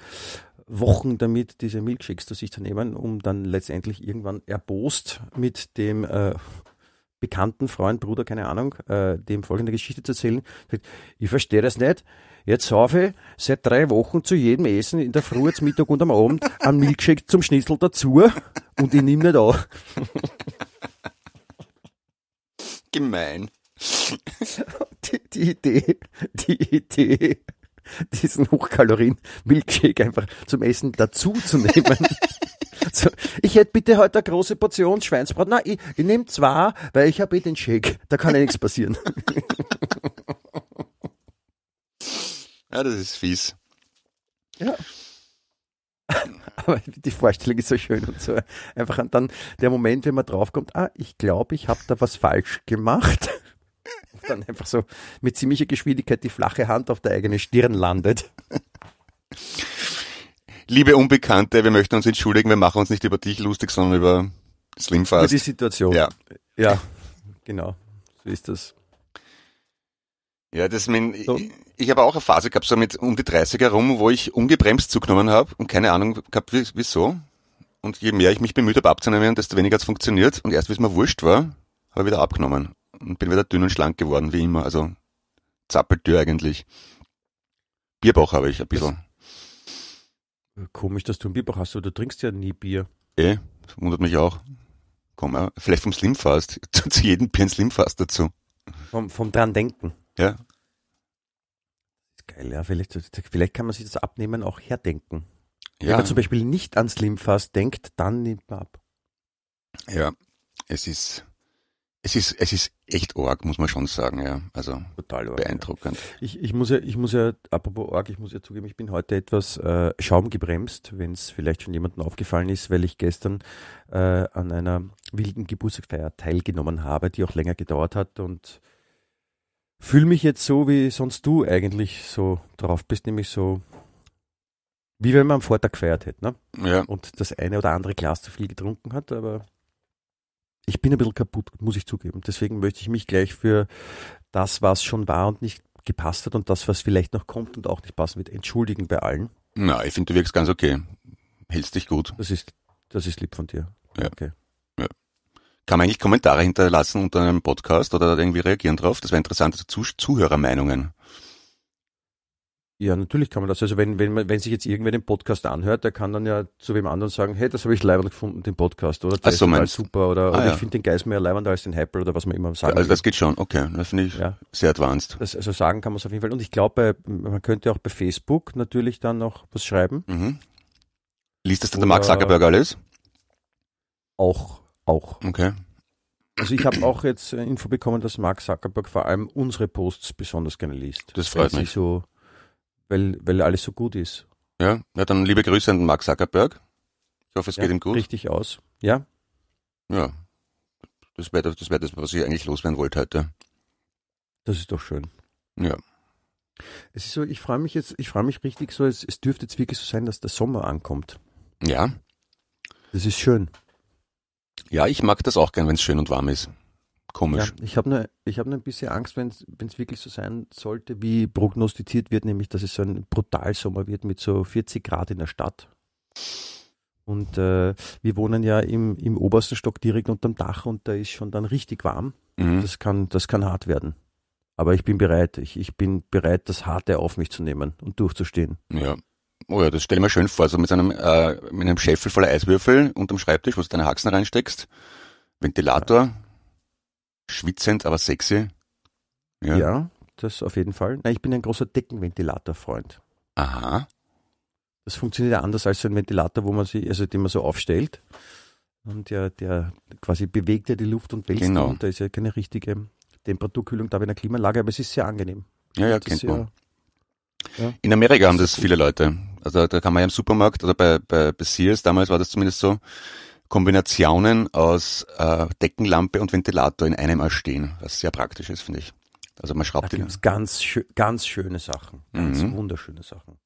Wochen damit, diese Milkshakes zu sich zu nehmen, um dann letztendlich irgendwann erbost mit dem äh, bekannten Freund, Bruder, keine Ahnung, äh, dem folgende Geschichte zu erzählen. Sagt, Ich verstehe das nicht. Jetzt saufe ich seit drei Wochen zu jedem Essen in der Früh, zum Mittag und am Abend einen Milkshake zum Schnitzel dazu und ich nehme nicht auf. Gemein. die, die Idee, die Idee, diesen Hochkalorien-Milkshake einfach zum Essen dazu zu nehmen, So, ich hätte bitte heute eine große Portion Schweinsbraten. Nein, ich, ich nehme zwei, weil ich habe eh den Shake. Da kann ja nichts passieren. Ja, das ist fies. Ja. Aber die Vorstellung ist so schön und so. Einfach dann der Moment, wenn man draufkommt, ah, ich glaube, ich habe da was falsch gemacht. Und dann einfach so mit ziemlicher Geschwindigkeit die flache Hand auf der eigenen Stirn landet. Liebe Unbekannte, wir möchten uns entschuldigen, wir machen uns nicht über dich lustig, sondern über Slimfast. Über die Situation. Ja. Ja, genau. So ist das. Ja, das mein, So. ich, ich habe auch eine Phase gehabt, so mit um die 30 herum, wo ich ungebremst zugenommen habe und keine Ahnung gehabt, wie- wieso. Und je mehr ich mich bemüht habe abzunehmen, desto weniger hat es funktioniert. Und erst wie es mir wurscht war, habe ich wieder abgenommen. Und bin wieder dünn und schlank geworden, wie immer. Also zappeltür eigentlich. Bierbauch habe ich ein bisschen. Komisch, dass du ein Bier hast, aber du trinkst ja nie Bier. Eh, das wundert mich auch. Komm, äh, vielleicht vom Slimfast. Zu zu jedem Bier ein Slimfast dazu. Vom, vom dran denken. Ja, geil, ja. Vielleicht, vielleicht kann man sich das Abnehmen auch herdenken. Wenn ja, man zum Beispiel nicht an Slimfast denkt, dann nimmt man ab. ja. Es ist, es ist, es ist echt arg, muss man schon sagen, ja. Also Total arg. beeindruckend. Ich, ich muss ja, ich muss ja, apropos Org, ich muss ja zugeben, ich bin heute etwas äh, schaumgebremst, wenn es vielleicht schon jemandem aufgefallen ist, weil ich gestern äh, an einer wilden Geburtstagsfeier teilgenommen habe, die auch länger gedauert hat und fühle mich jetzt so, wie sonst du eigentlich so drauf bist, nämlich so, wie wenn man am Vortag gefeiert hätte, ne? Ja, Und das eine oder andere Glas zu viel getrunken hat, aber ich bin ein bisschen kaputt, muss ich zugeben. Deswegen möchte ich mich gleich für das, was schon war und nicht gepasst hat und das, was vielleicht noch kommt und auch nicht passen wird, entschuldigen bei allen. na, ich finde, du wirkst ganz okay. Hältst dich gut. Das ist, das ist lieb von dir. Ja. Okay. Kann man eigentlich Kommentare hinterlassen unter einem Podcast oder irgendwie reagieren drauf? Das wäre interessant, also Zuh Zuhörermeinungen. Ja, natürlich kann man das. Also wenn, wenn, man, wenn sich jetzt irgendwer den Podcast anhört, der kann dann ja zu wem anderen sagen, hey, das habe ich leibend gefunden, den Podcast, oder? Ist so, du. super, oder, Ah, oder ja. ich finde den Geist mehr leibender als den Hyper oder was man immer sagen Also das geht schon, okay. Das finde ich Ja. sehr advanced. Das, also sagen kann man es auf jeden Fall. Und ich glaube, man könnte auch bei Facebook natürlich dann noch was schreiben. Mhm. Liest das dann der Mark Zuckerberg alles? Auch, auch. Okay. Also ich habe auch jetzt äh, Info bekommen, dass Mark Zuckerberg vor allem unsere Posts besonders gerne liest. Das freut mich. So, weil, weil alles so gut ist. Ja, ja, dann liebe Grüße an den Mark Zuckerberg. Ich hoffe, es Ja, geht ihm gut. Richtig aus. Ja, Ja. Das wäre das, wär das, was ich eigentlich loswerden wollte heute. das ist doch schön. Ja. Es ist so, ich freue mich jetzt, ich freue mich richtig so, es, es dürfte jetzt wirklich so sein, dass der Sommer ankommt. Ja. Das ist schön. Ja, ich mag das auch gern, wenn es schön und warm ist. Ja, Komisch. ich habe nur, ich habe nur ein bisschen Angst, wenn es wirklich so sein sollte, wie prognostiziert wird, nämlich, dass es so ein Brutalsommer wird mit so 40 Grad in der Stadt. Und äh, wir wohnen ja im, im obersten Stock direkt unterm Dach und da ist schon dann richtig warm. Mhm. Das kann, das kann hart werden. Aber ich bin bereit. Ich, ich bin bereit, das Harte auf mich zu nehmen und durchzustehen. Ja. Oh ja, das stell ich mir schön vor, so mit einem, äh, mit einem Scheffel voller Eiswürfel unterm Schreibtisch, wo du deine Haxen reinsteckst, Ventilator, schwitzend, aber sexy. Ja. Ja. das auf jeden Fall. Nein, ich bin ein großer Deckenventilator-Freund. Aha. Das funktioniert ja anders als so ein Ventilator, wo man sich, also den man so aufstellt. Und der, der quasi bewegt ja die Luft und wälzt Genau. und da ist ja keine richtige Temperaturkühlung da bei einer Klimaanlage, aber es ist sehr angenehm. Ja, ja, Das kennt man. ja, In Amerika haben Das viele Leute. Also da kann man ja im Supermarkt oder bei, bei, bei Sears damals war das zumindest so, Kombinationen aus äh, Deckenlampe und Ventilator in einem stehen, was sehr praktisch ist, finde ich. Also man da schraubt die. gibt es ganz, schö ganz schöne Sachen. Ganz Mhm. wunderschöne Sachen.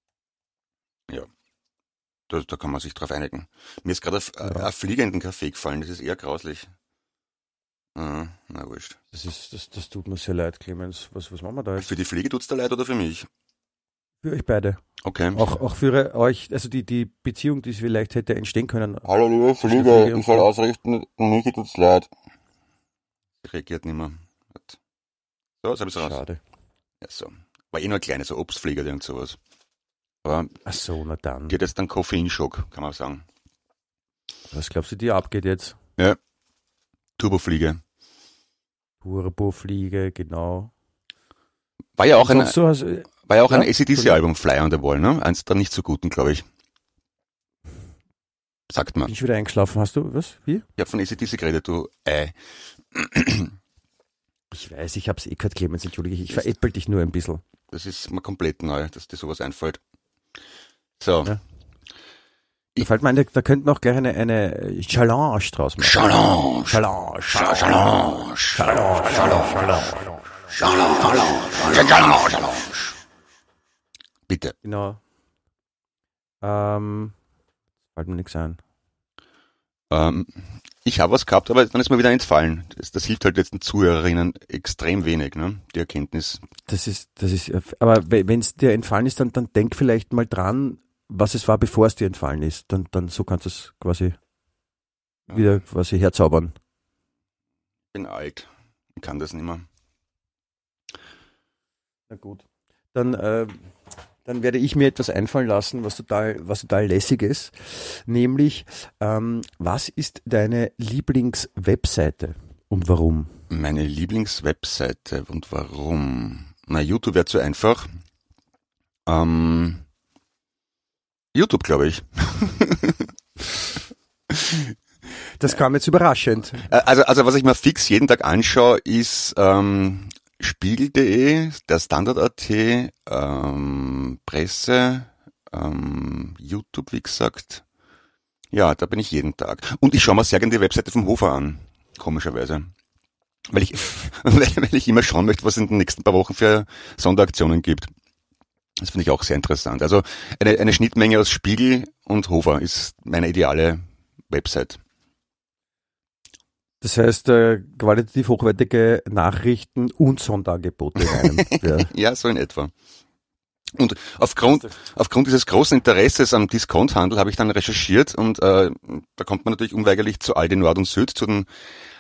Da, da kann man sich drauf einigen. Mir ist gerade ein, Ja. fliegenden Kaffee gefallen, das ist eher grauslich. Ah, na wurscht. Das, ist, das, das tut mir sehr leid, Clemens. Was, was machen wir da jetzt? Für die Fliege tut's dir leid oder für mich? Für euch beide. Okay. Auch, auch für euch, also die, die Beziehung, die es vielleicht hätte entstehen können. Hallo liebe Fliege, Fliege, ich soll ausrichten, mich tut's leid. Sie reagiert nicht mehr. So, jetzt hab ich's raus. Schade. Ja, so. War eh nur ein kleines, so Obstflieger, irgend sowas. Aber Ach so, na dann. geht jetzt dann Koffeinschock, kann man sagen. Was glaubst du, dir abgeht jetzt? Turbofliege. Turbo-Fliege, genau. War ja auch ein, Sonst so hast, äh, war ja auch ein Ja, ACDC-Album, Fly on the Wall, ne? Eins der nicht so guten, glaube ich. Sagt man. Bin ich wieder eingeschlafen? Hast du was? Wie? Ich habe von ACDC geredet, du Ei. Ich weiß, ich hab's eh gehört, Clemens, entschuldige. Ich veräppel dich nur ein bisschen. Das ist mal komplett neu, dass dir sowas einfällt. So. Ja. Da fällt mir ein, da- da könnten auch gleich eine, eine Challenge draus machen. Challenge. Challenge. Challenge. Challenge. Challenge. Challenge. Challenge. Bitte. Genau. Ähm, fällt mir nichts ein. Ähm, ich habe was gehabt, aber dann ist mir wieder entfallen. Das, das hilft halt jetzt den Zuhörerinnen extrem wenig, ne? Die Erkenntnis. Das ist, das ist, aber wenn es dir entfallen ist, dann, dann denk vielleicht mal dran, was es war, bevor es dir entfallen ist. Dann, dann so kannst du es quasi Ja. wieder quasi herzaubern. Ich bin alt. Ich kann das nicht mehr. Na gut. Dann, äh, dann werde ich mir etwas einfallen lassen, was total, was total lässig ist. Nämlich, ähm, was ist deine Lieblingswebseite und warum? Meine Lieblingswebseite und warum? Na, YouTube wäre zu einfach. Ähm, YouTube, glaube ich. Das kam jetzt überraschend. Äh, Also, also was ich mir fix jeden Tag anschaue, ist ähm, Spiegel.de, der Standard.at, ähm, Presse, ähm, YouTube, wie gesagt. Ja, da bin ich jeden Tag. Und ich schaue mir sehr gerne die Webseite vom Hofer an, komischerweise. Weil ich, weil, weil ich immer schauen möchte, was es in den nächsten paar Wochen für Sonderaktionen gibt. Das finde ich auch sehr interessant. Also eine, eine Schnittmenge aus Spiegel und Hofer ist meine ideale Website. Das heißt, äh, qualitativ hochwertige Nachrichten und Sonderangebote in einem. Ja. Ja, so in etwa. Und aufgrund, aufgrund dieses großen Interesses am Discounthandel habe ich dann recherchiert und äh, da kommt man natürlich unweigerlich zu Aldi Nord und Süd, zu den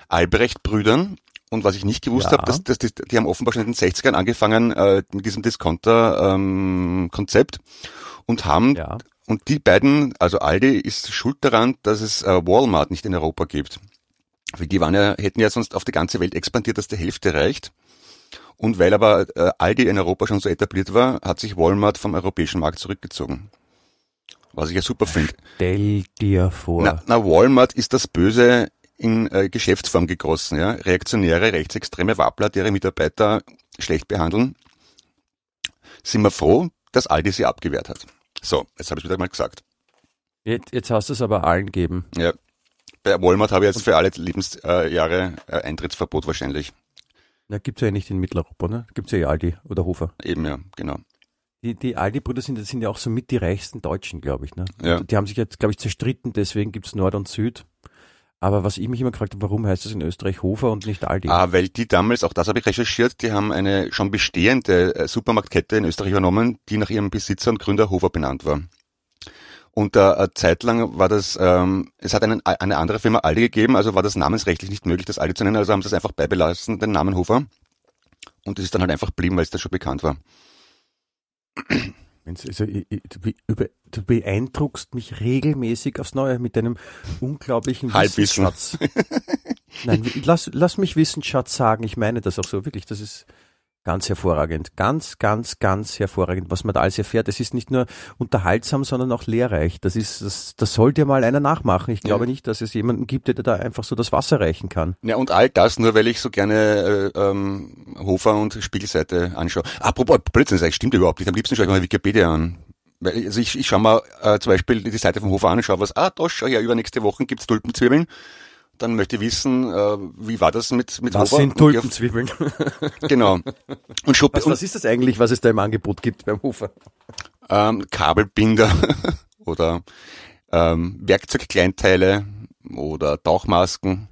Albrecht-Brüdern. Und was ich nicht gewusst Ja. habe, dass, dass die, die haben offenbar schon in den 60ern angefangen äh, mit diesem Discounter-Konzept und haben ja. und die beiden, also Aldi ist schuld daran, dass es äh, Walmart nicht in Europa gibt. Weil die waren ja, hätten ja sonst auf die ganze Welt expandiert, dass die Hälfte reicht. Und weil aber äh, Aldi in Europa schon so etabliert war, hat sich Walmart vom europäischen Markt zurückgezogen. Was ich ja super finde. Stell dir vor. Na, na, Walmart ist das Böse in äh, Geschäftsform gegossen. Ja? Reaktionäre, rechtsextreme Wappler, die ihre Mitarbeiter schlecht behandeln. Sind wir froh, dass Aldi sie abgewehrt hat. So, jetzt habe ich wieder mal gesagt. Jetzt, jetzt hast du es aber allen gegeben. Ja. Bei Walmart habe ich jetzt für alle Lebensjahre äh, Eintrittsverbot wahrscheinlich. Na, gibt's ja nicht in Mitteleuropa, ne? Gibt's ja eh Aldi oder Hofer. Eben, ja, genau. Die, die Aldi-Brüder sind, sind ja auch so mit die reichsten Deutschen, glaube ich, ne? Ja. Die haben sich jetzt, glaube ich, zerstritten, deswegen gibt's Nord und Süd. Aber was ich mich immer gefragt habe, warum heißt das in Österreich Hofer und nicht Aldi? Ah, weil die damals, auch das habe ich recherchiert, die haben eine schon bestehende äh, Supermarktkette in Österreich übernommen, die nach ihrem Besitzer und Gründer Hofer benannt war. Und äh, eine Zeit lang war das, ähm, es hat einen, eine andere Firma Aldi gegeben, also war das namensrechtlich nicht möglich, das Aldi zu nennen, also haben sie es einfach beibelassen, den Namen Hofer. Und das ist dann halt einfach geblieben, weil es da schon bekannt war. Also, ich- ich- du, beeindruckst mich regelmäßig aufs Neue mit deinem unglaublichen Halbwissen. Wissensschatz. Nein, lass, lass mich Wissensschatz sagen. Ich meine das auch so. Wirklich, das ist ganz hervorragend. Ganz, ganz, ganz hervorragend, was man da alles erfährt. Es ist nicht nur unterhaltsam, sondern auch lehrreich. Das ist, das, das soll dir mal einer nachmachen. Ich glaube Ja. nicht, dass es jemanden gibt, der da einfach so das Wasser reichen kann. Ja, und all das nur, weil ich so gerne äh, ähm, Hofer und Spiegelseite anschaue. Apropos, Blödsinn, das stimmt überhaupt nicht. Am liebsten schaue ich mal Wikipedia an. Weil, also ich, ich schaue mal äh, zum Beispiel die Seite vom Hofer an und schaue was, ah, da schau her, übernächste Woche gibt's Tulpenzwiebeln. Dann möchte ich wissen, äh, wie war das mit, mit Was Hofer? sind Tulpenzwiebeln? Genau. Und, Schuppe, Was, was ist das eigentlich, was es da im Angebot gibt beim Hofer? ähm, Kabelbinder oder ähm, Werkzeugkleinteile oder Tauchmasken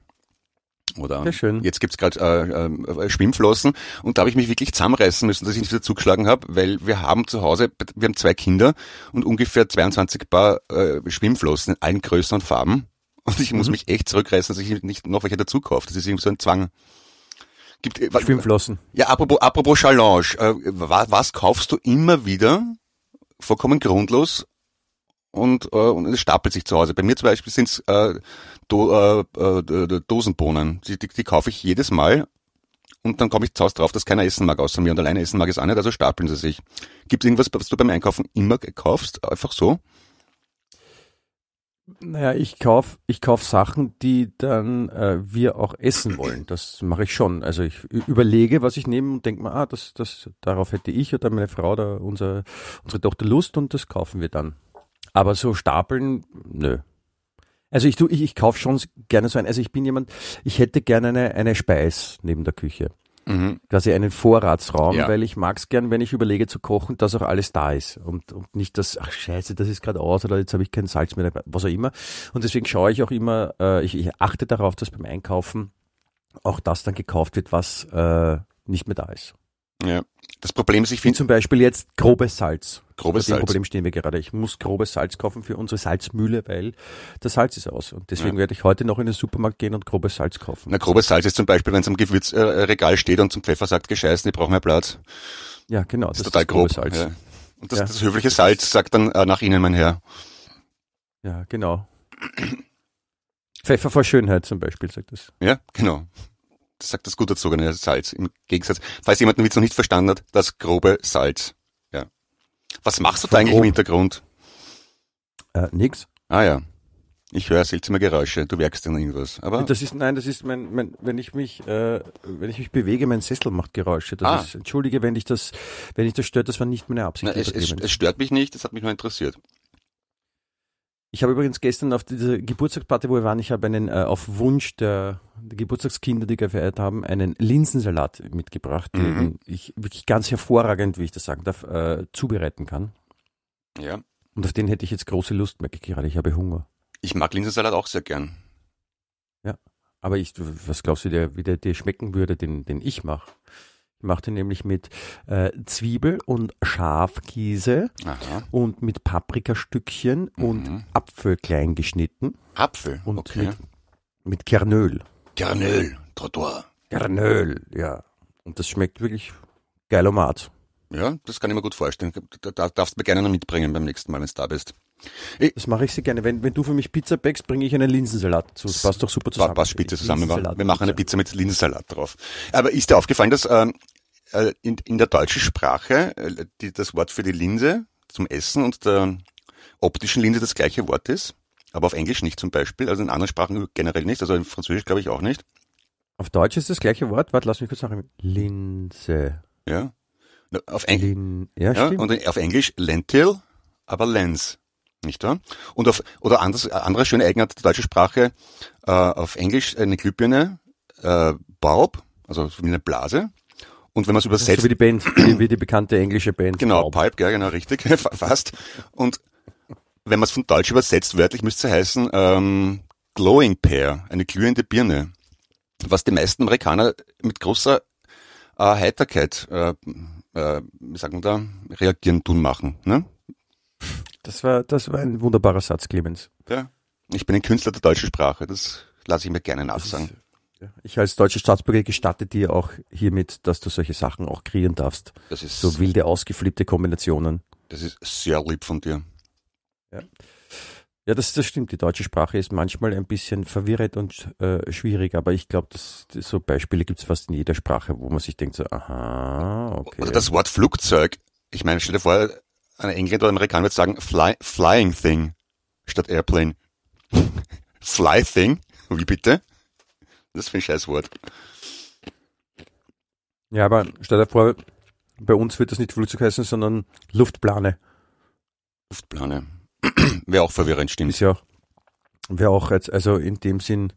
oder Sehr schön. jetzt gibt's gerade äh, äh, Schwimmflossen und da habe ich mich wirklich zusammenreißen müssen, dass ich nicht wieder zugeschlagen habe, weil wir haben zu Hause, wir haben zwei Kinder und ungefähr 22 Paar äh, Schwimmflossen in allen Größen und Farben und ich muss Mhm. mich echt zurückreißen, dass ich nicht noch welche dazu kaufe. Das ist irgendwie so ein Zwang. Gibt, äh, Schwimmflossen. ja, apropos, apropos Challenge, äh, was, was kaufst du immer wieder, vollkommen grundlos, und, äh, und es stapelt sich zu Hause. Bei mir zum Beispiel sind es äh, Do, äh, äh, Dosenbohnen. Die, die, die kaufe ich jedes Mal und dann komme ich zu Hause drauf, dass keiner essen mag außer mir und alleine essen mag es auch nicht, also stapeln sie sich. Gibt es irgendwas, was du beim Einkaufen immer kaufst, einfach so? Naja, ich kauf, ich kauf Sachen, die dann äh, wir auch essen wollen. Das mache ich schon. Also ich überlege, was ich nehme und denke mir, ah, das, das, darauf hätte ich oder meine Frau oder unser, unsere Tochter Lust und das kaufen wir dann. Aber so stapeln, nö. Also ich tu, ich, ich kaufe schon gerne so ein. Also ich bin jemand, ich hätte gerne eine, eine Speis neben der Küche. Mhm. quasi einen Vorratsraum, Ja. weil ich mag's gern, wenn ich überlege zu kochen, dass auch alles da ist und, und nicht das, ach scheiße, das ist gerade aus oder jetzt habe ich kein Salz mehr, was auch immer. Und deswegen schaue ich auch immer, äh, ich, ich achte darauf, dass beim Einkaufen auch das dann gekauft wird, was äh, nicht mehr da ist. Ja. Das Problem ist, ich finde zum Beispiel jetzt grobes Salz. grobes dem Salz. Problem stehen wir gerade. Ich muss grobes Salz kaufen für unsere Salzmühle, weil das Salz ist aus. Und deswegen Ja. werde ich heute noch in den Supermarkt gehen und grobes Salz kaufen. Na, grobes Salz ist zum Beispiel, wenn es am Gewürzregal steht und zum Pfeffer sagt, gescheißen, ich brauche mehr Platz. Ja, genau. Das Das ist total grob. grobes Salz. Ja. Und das, Ja. das höfliche Salz sagt dann äh, nach Ihnen, mein Herr. Ja, genau. Pfeffer vor Schönheit zum Beispiel, sagt das. Ja, genau. Das sagt das gut erzogene Salz. Im Gegensatz, falls jemand den Witz noch nicht verstanden hat, das grobe Salz. Ja. Was machst du da eigentlich grob. im Hintergrund? Äh, nix. Ah ja. Ich höre seltsame Geräusche. Du werkst dann irgendwas. Aber Das ist, nein, das ist mein, mein wenn ich mich, äh, wenn ich mich bewege, mein Sessel macht Geräusche. Das Ah. ist, entschuldige, wenn dich das, wenn dich das stört, das war nicht meine Absicht. na, es, es, es stört mich nicht, das hat mich nur interessiert. Ich habe übrigens gestern auf dieser Geburtstagsparty, wo wir waren, ich habe einen, äh, auf Wunsch der, der Geburtstagskinder, die gefeiert haben, einen Linsensalat mitgebracht, den Mhm. ich wirklich ganz hervorragend, wie ich das sagen darf, äh, zubereiten kann. Ja. Und auf den hätte ich jetzt große Lust, merke ich gerade, ich habe Hunger. Ich mag Linsensalat auch sehr gern. Aber ich, was glaubst du, der, wie der dir schmecken würde, den, den ich mache? Ich mache den nämlich mit äh, Zwiebel und Schafkäse Aha. und mit Paprikastückchen und Mhm. Apfel klein geschnitten Apfel. und okay. mit, mit Kernöl. Garnöl. Trottoir. Kernöl, ja. Und das schmeckt wirklich geilomat. Ja, das kann ich mir gut vorstellen. Da, da darfst du mir gerne noch mitbringen beim nächsten Mal, wenn du da bist. Das mache ich sehr gerne. Wenn, wenn du für mich Pizza backst, bringe ich einen Linsensalat dazu. Das passt doch super zusammen. Passt spitze zusammen. Wir machen eine Pizza mit Linsensalat drauf. Aber ist dir aufgefallen, dass ähm, äh, in, in der deutschen Sprache äh, die, das Wort für die Linse zum Essen und der optischen Linse das gleiche Wort ist? Aber auf Englisch nicht zum Beispiel, also in anderen Sprachen generell nicht, also in Französisch glaube ich auch nicht. Auf Deutsch ist das gleiche Wort. Warte, lass mich kurz sagen. Linse. Ja. Auf, Eng Lin, ja, ja, stimmt. und auf Englisch Lentil, aber Lens. Nicht wahr? Und auf, oder anders, andere schöne Eigenart der deutschen Sprache, äh, auf Englisch eine Glühbirne, äh, Bulb, also wie eine Blase. Und wenn man es übersetzt, so wie die Band, wie, die bekannte englische Band. genau. Pipe, ja, genau, richtig, fa- fast. Und wenn man es von Deutsch übersetzt, wörtlich müsste es heißen, ähm, Glowing Pear, eine glühende Birne. Was die meisten Amerikaner mit großer äh, Heiterkeit, äh, äh, wie sagen wir da, reagieren, tun, machen. Ne? Das war, das war ein wunderbarer Satz, Clemens. Ja. Ich bin ein Künstler der deutschen Sprache, das lasse ich mir gerne nachsagen. Ja. Ich als deutscher Staatsbürger gestatte dir auch hiermit, dass du solche Sachen auch kreieren darfst. Das ist, So wilde, ausgeflippte Kombinationen. das ist sehr lieb von dir. Ja, das, das stimmt. Die deutsche Sprache ist manchmal ein bisschen verwirrend und äh, schwierig, aber ich glaube, so Beispiele gibt es fast in jeder Sprache, wo man sich denkt so, aha, okay. Oder das Wort Flugzeug. Ich meine, stell dir vor, ein Engländer oder Amerikaner wird sagen fly, Flying Thing statt Airplane. Fly Thing? Wie bitte? Das ist für ein scheiß Wort. ja, aber stell dir vor, bei uns wird das nicht Flugzeug heißen, sondern Luftplane. Luftplane. Wäre auch verwirrend, stimmt. Ist ja auch, wäre auch jetzt, also in dem Sinn,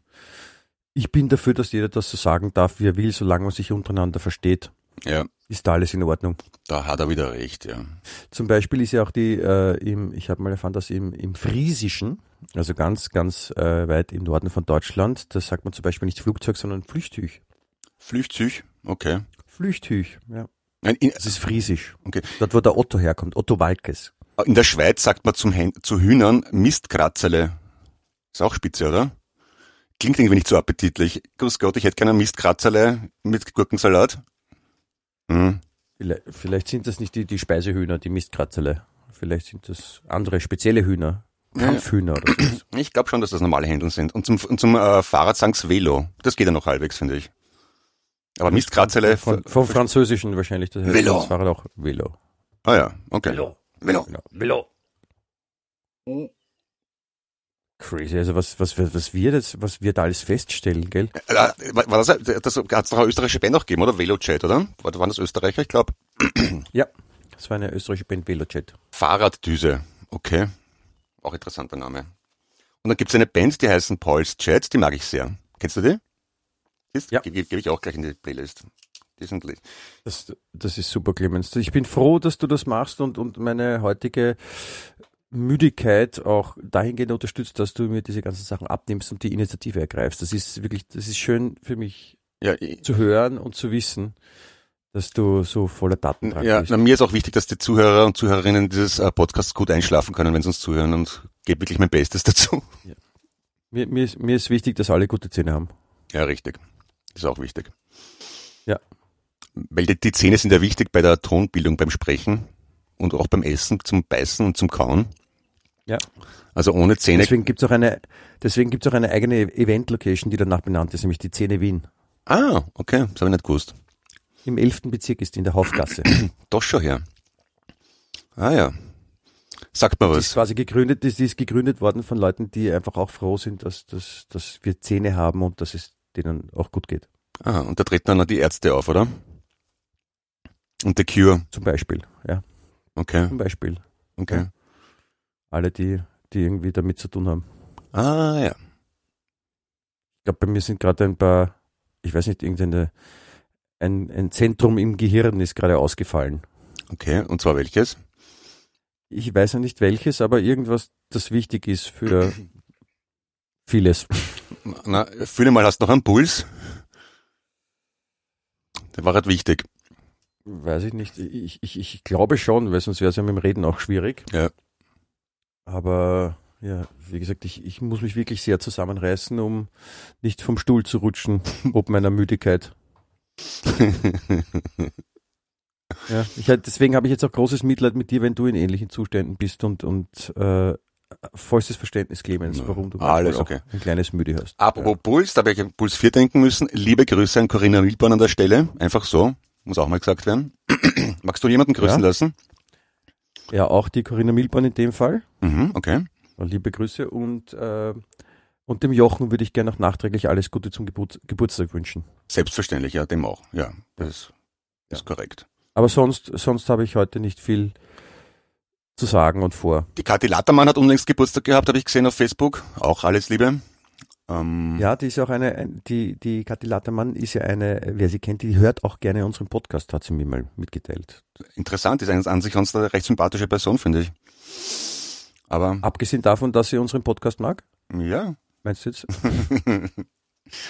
ich bin dafür, dass jeder das so sagen darf, wie er will, solange man sich untereinander versteht, Ja, ist da alles in Ordnung. da hat er wieder recht, ja. Zum Beispiel ist ja auch die, äh, im, ich habe mal erfahren, dass im, im Friesischen, also ganz, ganz äh, weit im Norden von Deutschland, da sagt man zum Beispiel nicht Flugzeug, sondern Flüchtüch. Flüchtzüg, okay. Flüchtüch, ja. Nein, In, Das ist Friesisch. Okay. Dort, wo der Otto herkommt, Otto Walkes. in der Schweiz sagt man zum Hen zu Hühnern Mistkratzele. Ist auch spitze, oder? Klingt irgendwie nicht so appetitlich. Grüß Gott, ich hätte gerne ein Mistkratzele mit Gurkensalat. Hm. Vielleicht, vielleicht sind das nicht die, die Speisehühner, die Mistkratzele. Vielleicht sind das andere spezielle Hühner. Kampfhühner oder so. Ich glaube schon, dass das normale Händeln sind. Und zum, und zum äh, Fahrrad sagen's Velo. Das geht ja noch halbwegs, finde ich. Aber Mistkratzele Von, vom Französischen wahrscheinlich. Das heißt Velo. Das Fahrrad auch Velo. Ah ja, okay. Velo. Velo. Genau. Velo. Crazy, also was, was, was wir das, was wir da alles feststellen, gell? Äh, war das, das hat es doch eine österreichische Band noch gegeben, oder? Velochat, oder? War, waren das Österreicher, ich glaube? Ja, das war eine österreichische Band Velochat. Fahrraddüse, okay. Auch interessanter Name. Und dann gibt's eine Band, die heißen Paul's Chat, die mag ich sehr. Kennst du die? Ist? Ja. Gebe geb ich auch gleich in die Playlist. Die sind Das, das ist super, Clemens. Ich bin froh, dass du das machst und, und meine heutige Müdigkeit auch dahingehend unterstützt, dass du mir diese ganzen Sachen abnimmst und die Initiative ergreifst. Das ist wirklich, das ist schön für mich ja, zu hören und zu wissen, dass du so voller Datendrang ja, bist. na, mir ist auch wichtig, dass die Zuhörer und Zuhörerinnen dieses äh, Podcasts gut einschlafen können, wenn sie uns zuhören und gebe wirklich mein Bestes dazu. Mir, mir, ist, mir ist wichtig, dass alle gute Zähne haben. Ja, richtig. Ist auch wichtig. Ja. Weil die, die Zähne sind ja wichtig bei der Tonbildung beim Sprechen und auch beim Essen, zum Beißen und zum Kauen. Ja. Also ohne Zähne. Deswegen gibt's auch eine, deswegen gibt's auch eine eigene Event-Location, die danach benannt ist, nämlich die Zähne Wien. Ah, okay, das habe ich nicht gewusst. Im 11. Bezirk ist die in der Hauptgasse. Doch schon her. Ah ja. Sagt mal Die ist was. quasi gegründet, die ist gegründet worden von Leuten, die einfach auch froh sind, dass, dass, dass wir Zähne haben und dass es denen auch gut geht. Ah, und da treten dann noch die Ärzte auf, oder? Und The Cure. Zum Beispiel, ja, Okay, zum Beispiel. okay. Alle, die, die irgendwie damit zu tun haben. Ah ja. Ich glaube, bei mir sind gerade ein paar, ich weiß nicht, irgendeine, ein, ein Zentrum im Gehirn ist gerade ausgefallen. Okay, und zwar welches? Ich weiß ja nicht welches, aber irgendwas, das wichtig ist für vieles. Na, fühle mal, hast du noch einen Puls? Der war halt wichtig. Weiß ich nicht. Ich, ich, ich glaube schon, weil sonst wäre es ja mit dem Reden auch schwierig. Ja. Aber ja, wie gesagt, ich, ich muss mich wirklich sehr zusammenreißen, um nicht vom Stuhl zu rutschen, ob meiner Müdigkeit. Ja, ich, deswegen habe ich jetzt auch großes Mitleid mit dir, wenn du in ähnlichen Zuständen bist und, und äh, vollstes Verständnis, Clemens, Ja, warum du alles okay. ein kleines Müde hast. Apropos Puls, da habe ich an Puls 4 denken müssen. Liebe Grüße an Corinna Wilborn an der Stelle. Einfach so. Muss auch mal gesagt werden. Magst du jemanden grüßen Ja. lassen? Ja, auch die Corinna Milborn in dem Fall. Mhm, okay. Liebe Grüße und, äh, und dem Jochen würde ich gerne noch nachträglich alles Gute zum Geburt, Geburtstag wünschen. Selbstverständlich, ja, dem auch. Ja, das ist korrekt. Aber sonst, sonst habe ich heute nicht viel zu sagen und vor. Die Kathi Lattermann hat unlängst Geburtstag gehabt, habe ich gesehen auf Facebook. Auch alles Liebe. Ähm, Ja, die ist auch eine, ein- die, die Kathi Lattermann ist ja eine, wer sie kennt, die hört auch gerne unseren Podcast, hat sie mir mal mitgeteilt. Interessant, ist an sich sonst eine recht sympathische Person, finde ich. Aber Abgesehen davon, dass sie unseren Podcast mag, ja, meinst du jetzt?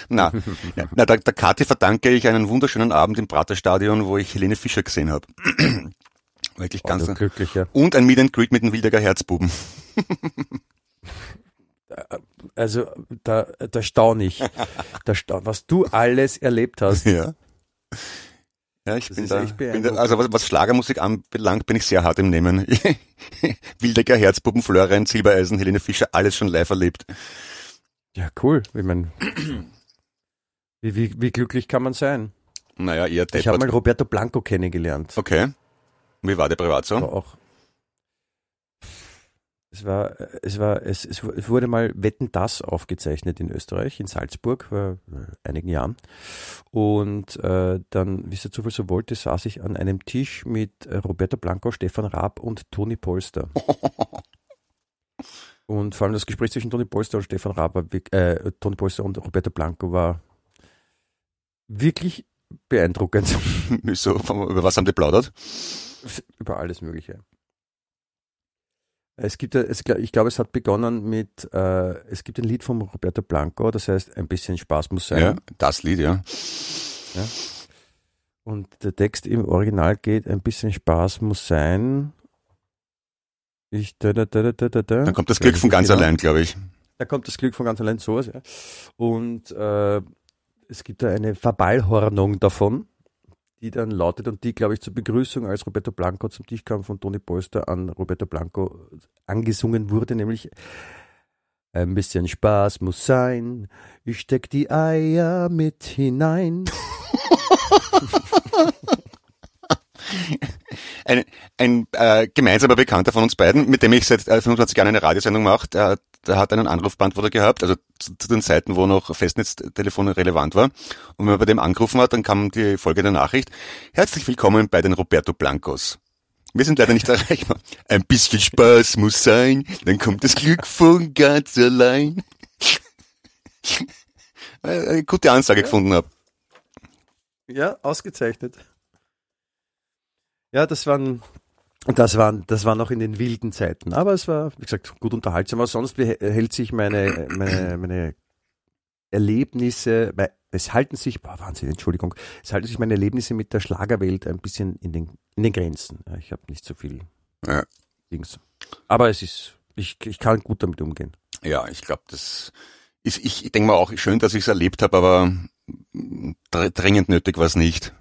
na, ja, na der, der Kathi verdanke ich einen wunderschönen Abend im Praterstadion, wo ich Helene Fischer gesehen habe. Wirklich ganz. Oh, du glücklicher. Und ein Meet and Greet mit dem Wildecker Herzbuben. Also, da, da staune ich. Da sta was du alles erlebt hast. Ja. Ja, ich Das bin da, bin da, also was, was Schlagermusik anbelangt, bin ich sehr hart im Nehmen. Wildecker Herzbuben, Florian, Silbereisen, Helene Fischer, alles schon live erlebt. Ja, cool. Ich mein, wie, wie, wie glücklich kann man sein? Naja, eher Ich habe deppert. mal Roberto Blanco kennengelernt. Okay. Wie war der privat so? war auch. Es war, es war, es, es wurde mal Wetten das aufgezeichnet in Österreich, in Salzburg, vor einigen Jahren. Und äh, dann, wie es der Zufall so wollte, saß ich an einem Tisch mit Roberto Blanco, Stefan Raab und Toni Polster. Und vor allem das Gespräch zwischen Toni Polster und Stefan wirk- äh, Toni Polster und Roberto Blanco war wirklich beeindruckend. so, über was haben die plaudert? Über alles Mögliche. Es gibt, ja- es, ich glaube, es hat begonnen mit, äh, es gibt ein Lied von Roberto Blanco, das heißt, ein bisschen Spaß muss sein. Ja, das Lied, ja. Und der Text im Original geht, ein bisschen Spaß muss sein. Ich, da, da, da, da, da, da. Dann kommt das Glück von ganz allein, glaube ich. Da kommt das Glück von ganz allein sowas, ja. Und äh, es gibt da eine Verballhornung davon, die dann lautet und die, glaube ich, zur Begrüßung, als Roberto Blanco zum Tisch kam von Toni Polster an Roberto Blanco angesungen wurde, nämlich ein bisschen Spaß muss sein, ich steck die Eier mit hinein. ein, ein äh, gemeinsamer Bekannter von uns beiden, mit dem ich seit äh, 25 Jahren eine Radiosendung mache, der, der hat einen Anrufbeantworter gehabt, also zu, zu den Zeiten, wo noch Festnetztelefone relevant war. Und wenn man bei dem angerufen hat, dann kam die folgende Nachricht. Herzlich willkommen bei den Roberto Blancos. Wir sind leider nicht erreichbar. Ein bisschen Spaß muss sein, dann kommt das Glück von ganz allein. Eine gute Ansage ja. gefunden habe. Ja, ausgezeichnet. Ja, das waren, das waren, das war noch in den wilden Zeiten. Aber es war, wie gesagt, gut unterhaltsam. Aber sonst hält sich meine, meine, meine Erlebnisse, es halten sich, boah, Wahnsinn, Entschuldigung, es halten sich meine Erlebnisse mit der Schlagerwelt ein bisschen in den, in den Grenzen. Ich habe nicht so viel ja. Dings. Aber es ist, ich, ich kann gut damit umgehen. Ja, ich glaube, das ist, ich, ich denke mal auch schön, dass ich es erlebt habe, aber dringend nötig war es nicht.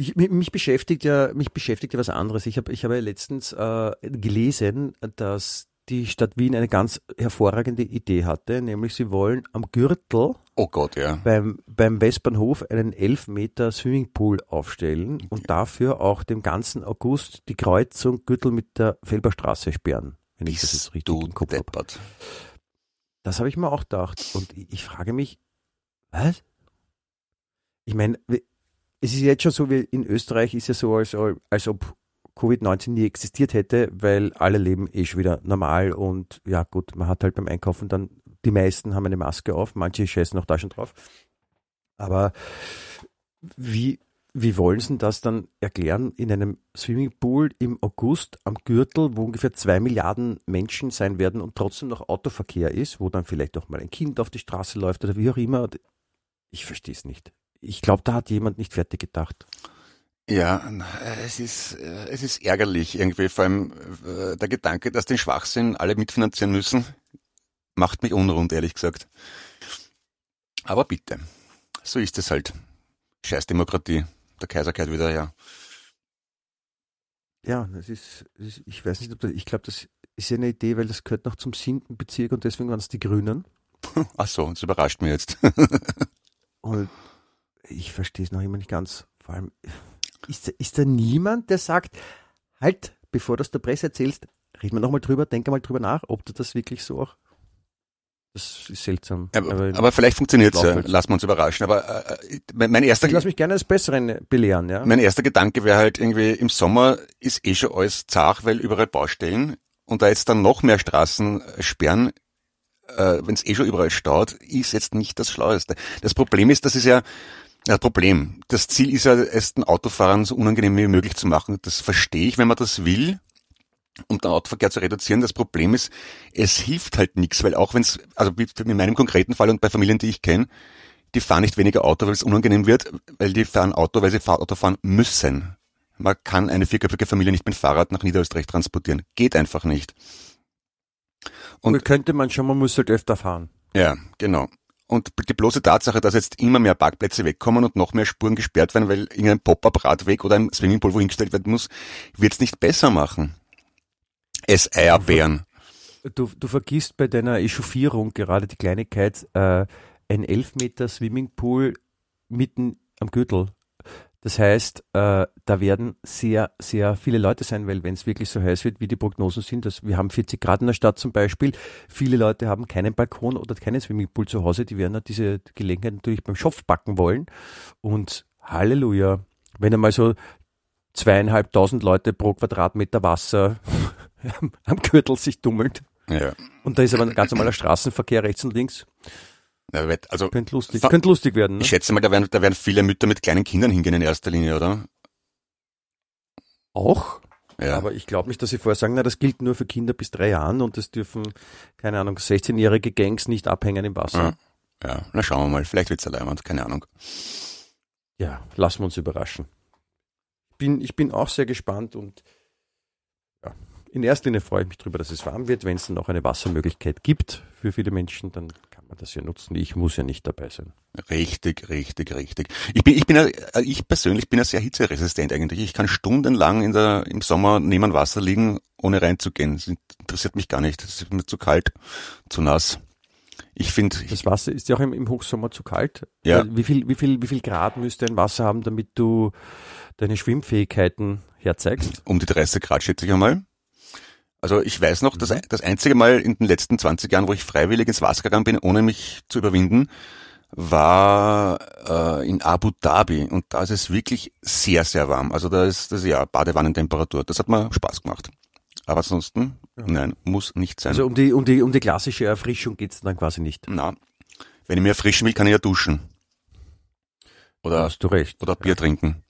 Ich, mich beschäftigt ja, mich beschäftigt ja was anderes. Ich habe, ich habe ja letztens äh, gelesen, dass die Stadt Wien eine ganz hervorragende Idee hatte, nämlich sie wollen am Gürtel oh Gott, ja. beim, beim Westbahnhof einen 11 Meter Swimmingpool aufstellen okay. und dafür auch dem ganzen August die Kreuzung Gürtel mit der Felberstraße sperren, wenn ich das jetzt richtig im Kopf habe. Das habe ich mir auch gedacht und ich frage mich, was? Ich meine, es ist jetzt schon so, wie in Österreich ist ja so, als, als ob Covid-19 nie existiert hätte, weil alle leben eh schon wieder normal und ja gut, man hat halt beim Einkaufen dann, die meisten haben eine Maske auf, manche scheißen noch da schon drauf. Aber wie, wie wollen Sie das dann erklären in einem Swimmingpool im August am Gürtel, wo ungefähr zwei Milliarden Menschen sein werden und trotzdem noch Autoverkehr ist, wo dann vielleicht auch mal ein Kind auf die Straße läuft oder wie auch immer? Ich verstehe es nicht. Ich glaube, da hat jemand nicht fertig gedacht. Ja, es ist, es ist ärgerlich irgendwie, vor allem äh, der Gedanke, dass den Schwachsinn alle mitfinanzieren müssen, macht mich unrund, ehrlich gesagt. Aber bitte, so ist es halt. Scheiß Demokratie, der Kaiser kehrt wieder her. Ja, das ist, ich weiß nicht, ob das, ich glaube, das ist ja eine Idee, weil das gehört noch zum siebten Bezirk und deswegen waren es die Grünen. Ach so, das überrascht mich jetzt. und ich verstehe es noch immer nicht ganz. Vor allem, ist, ist da niemand, der sagt, halt, bevor du das der Presse erzählst, reden wir nochmal drüber, denke mal drüber nach, ob du das wirklich so auch das ist seltsam. Aber, aber, aber vielleicht funktioniert es ja. Lassen wir uns überraschen. Aber äh, mein erster. Ich lass mich gerne als Besseren belehren, ja. Mein erster Gedanke wäre halt irgendwie im Sommer ist eh schon alles zart, weil überall Baustellen und da jetzt dann noch mehr Straßen sperren, äh, wenn es eh schon überall staut, ist jetzt nicht das Schlaueste. Das Problem ist, das ist ja ja, Problem. Das Ziel ist ja, es den Autofahrern so unangenehm wie möglich zu machen. Das verstehe ich, wenn man das will, um den Autoverkehr zu reduzieren. Das Problem ist, es hilft halt nichts, weil auch wenn es, also in meinem konkreten Fall und bei Familien, die ich kenne, die fahren nicht weniger Auto, weil es unangenehm wird, weil die fahren Auto, weil sie Auto fahren müssen. Man kann eine vierköpfige Familie nicht mit Fahrrad nach Niederösterreich transportieren. Geht einfach nicht. Und könnte man schon, man muss halt öfter fahren. Ja, genau. Und die bloße Tatsache, dass jetzt immer mehr Parkplätze wegkommen und noch mehr Spuren gesperrt werden, weil irgendein Pop-up-Radweg oder ein Swimmingpool wo hingestellt werden muss, wird es nicht besser machen. Es Eierbären. Du, du vergisst bei deiner Echauffierung gerade die Kleinigkeit, äh, ein 11 Meter Swimmingpool mitten am Gürtel. Das heißt, äh, da werden sehr, sehr viele Leute sein, weil wenn es wirklich so heiß wird, wie die Prognosen sind, dass wir haben 40 Grad in der Stadt zum Beispiel, viele Leute haben keinen Balkon oder keinen Swimmingpool zu Hause, die werden diese Gelegenheit natürlich beim Schopf backen wollen. Und Halleluja, wenn einmal so zweieinhalbtausend Leute pro Quadratmeter Wasser am Gürtel sich tummelt. Ja. Und da ist aber ein ganz normaler Straßenverkehr rechts und links. Also, könnte lustig, könnte lustig werden. Ne? Ich schätze mal, da werden, da werden viele Mütter mit kleinen Kindern hingehen in erster Linie, oder? Auch? Ja. Aber ich glaube nicht, dass sie vorher sagen, na, das gilt nur für Kinder bis drei Jahren und es dürfen, keine Ahnung, 16-jährige Gangs nicht abhängen im Wasser. Ja, ja. na schauen wir mal, vielleicht wird's allein, keine Ahnung. Ja, lassen wir uns überraschen. Bin, ich bin auch sehr gespannt und ja, in erster Linie freue ich mich darüber, dass es warm wird. Wenn es dann auch eine Wassermöglichkeit gibt für viele Menschen, dann das ja nutzen. Ich muss ja nicht dabei sein. Richtig, richtig, richtig. Ich bin, ich bin, ja, ich persönlich bin ja sehr hitzeresistent eigentlich. Ich kann stundenlang in der, im Sommer neben Wasser liegen, ohne reinzugehen. Das interessiert mich gar nicht. Es ist mir zu kalt, zu nass. Ich finde. Das Wasser ist ja auch im, im Hochsommer zu kalt. Ja. Äh, Wie viel, wie viel, wie viel Grad müsste ein Wasser haben, damit du deine Schwimmfähigkeiten herzeigst? um die 30 Grad schätze ich einmal. Also ich weiß noch, das, das einzige Mal in den letzten 20 Jahren, wo ich freiwillig ins Wasser gegangen bin, ohne mich zu überwinden, war äh, in Abu Dhabi und da ist es wirklich sehr, sehr warm. Also da ist das ja Badewannentemperatur. Das hat mir Spaß gemacht. Aber ansonsten, nein, muss nicht sein. Also um die, um die, um die klassische Erfrischung geht's dann quasi nicht. Na, wenn ich mir erfrischen will, kann ich ja duschen. Da Oder, hast du recht. oder Bier trinken.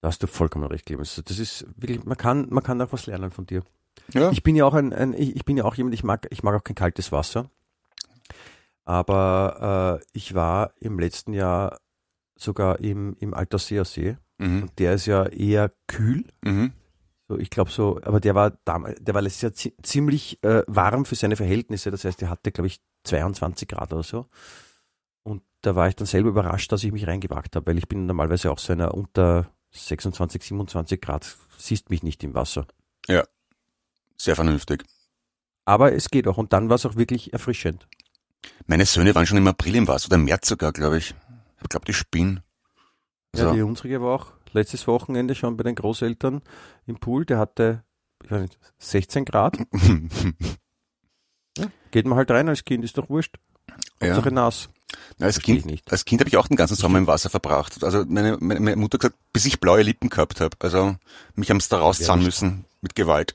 Da hast du vollkommen recht, Clemens. Das ist wirklich, man kann, man kann auch was lernen von dir. Ja. Ich bin ja auch ein, ein ich, ich bin ja auch jemand, ich mag, ich mag auch kein kaltes Wasser. Aber äh, ich war im letzten Jahr sogar im, im Alterseer See. Mhm. Und der ist ja eher kühl. Mhm. So, ich glaube so, aber der war damals, der war letztes Jahr zi ziemlich äh, warm für seine Verhältnisse. Das heißt, der hatte, glaube ich, 22 Grad oder so. Und da war ich dann selber überrascht, dass ich mich reingewagt habe, weil ich bin normalerweise auch so einer unter 26, 27 Grad, siehst mich nicht im Wasser. Sehr vernünftig. Aber es geht auch. Und dann war es auch wirklich erfrischend. Meine Söhne waren schon im April im Wasser, oder im März sogar, glaube ich. Ich glaube, die spinnen. Ja, Also, die unsere war auch letztes Wochenende schon bei den Großeltern im Pool. Der hatte, ich weiß nicht, 16 Grad. Geht man halt rein als Kind, ist doch wurscht. ja. Nass. Na, als Kind, ich nicht. als Kind habe ich auch den ganzen Sommer im Wasser verbracht. Also meine, meine, meine Mutter hat gesagt, bis ich blaue Lippen gehabt habe. Also mich haben's da rauszahlen Ja, müssen mit Gewalt.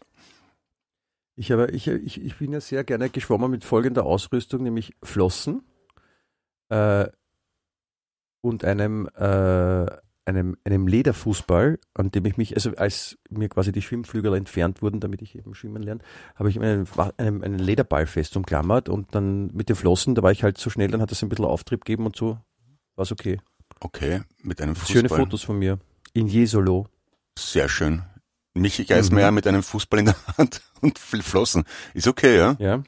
Ich, habe, ich, ich, ich bin ja sehr gerne geschwommen mit folgender Ausrüstung, nämlich Flossen äh, und einem, äh, einem, einem Lederfußball, an dem ich mich, also als mir quasi die Schwimmflügel entfernt wurden, damit ich eben schwimmen lerne, habe ich einen, einen, einen Lederball fest umklammert und dann mit den Flossen, da war ich halt so schnell, dann hat das ein bisschen Auftrieb gegeben und so, war es okay. Okay, mit einem Fußball. Schöne Fotos von mir. In Jesolo. Sehr schön. Michi Geismeier Mhm. mit einem Fußball in der Hand und Flossen. Ist okay, ja? Ja.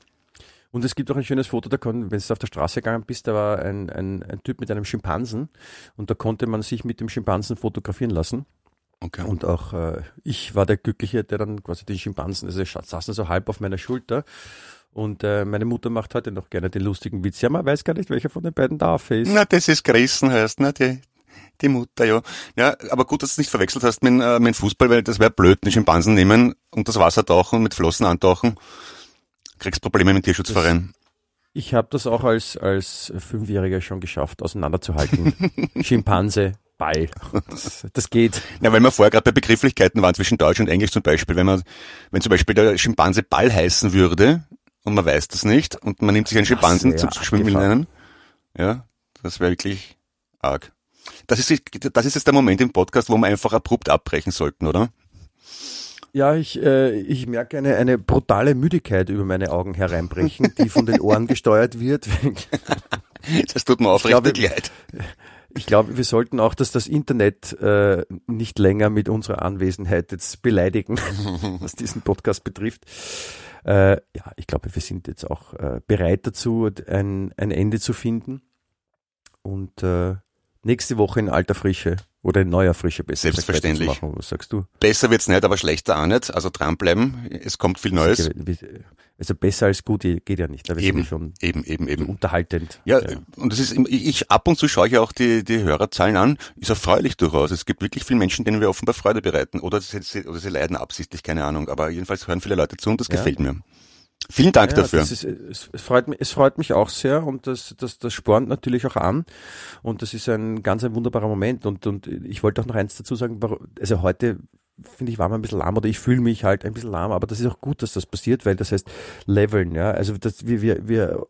Und es gibt auch ein schönes Foto, da kon, wenn du auf der Straße gegangen bist, da war ein, ein, ein Typ mit einem Schimpansen und da konnte man sich mit dem Schimpansen fotografieren lassen. Okay. Und auch äh, ich war der Glückliche, der dann quasi den Schimpansen, also scha- saß dann so halb auf meiner Schulter. Und äh, meine Mutter macht heute noch gerne den lustigen Witz. Ja, man weiß gar nicht, welcher von den beiden da ist. Na, das ist Grießen heißt, ne? Die, die Mutter, ja. Ja, aber gut, dass du es nicht verwechselt hast mit, äh, mit Fußball, weil das wäre blöd, den Schimpansen nehmen und das Wasser tauchen und mit Flossen antauchen. Kriegst Probleme mit dem Tierschutzverein. Ich habe das auch als, als Fünfjähriger schon geschafft, auseinanderzuhalten. Schimpanse, Ball. Das, das geht. Ja, weil wir vorher gerade bei Begrifflichkeiten waren zwischen Deutsch und Englisch zum Beispiel. Wenn man, wenn zum Beispiel der Schimpanse Ball heißen würde und man weiß das nicht und man nimmt sich einen Schimpansen zum Schwimmen lernen, ja, das wäre wirklich arg. Das ist, das ist jetzt der Moment im Podcast, wo wir einfach abrupt abbrechen sollten, oder? Ja, ich, äh, ich merke eine, eine brutale Müdigkeit über meine Augen hereinbrechen, die von den Ohren gesteuert wird. Das tut mir aufrichtig leid. Ich glaube, wir sollten auch, dass das Internet äh, nicht länger mit unserer Anwesenheit jetzt beleidigen, was diesen Podcast betrifft. Äh, ja, ich glaube, wir sind jetzt auch äh, bereit dazu, ein, ein Ende zu finden. Und äh, nächste Woche in alter Frische oder in neuer Frische besser Selbstverständlich. weiterzumachen. Was sagst du? Besser wird's nicht, aber schlechter auch nicht. Also dranbleiben. Es kommt viel Neues. Also besser als gut geht ja nicht. Da Eben. ja schon Eben, eben, eben. unterhaltend. Ja, und das ist, ich, ab und zu schaue ich auch die, die Hörerzahlen an, ist erfreulich durchaus. Es gibt wirklich viele Menschen, denen wir offenbar Freude bereiten. Oder sie, sie- oder sie leiden absichtlich, keine Ahnung. Aber jedenfalls hören viele Leute zu und das Ja. gefällt mir. Vielen Dank Ja, dafür. Ist, es, freut mich, es freut mich auch sehr und das, das, das spornt natürlich auch an. Und das ist ein ganz ein wunderbarer Moment. Und, und ich wollte auch noch eins dazu sagen, also heute finde ich, war man ein bisschen lahm oder ich fühle mich halt ein bisschen lahm, aber das ist auch gut, dass das passiert, weil das heißt leveln, ja. Also das, wir, wir, wir,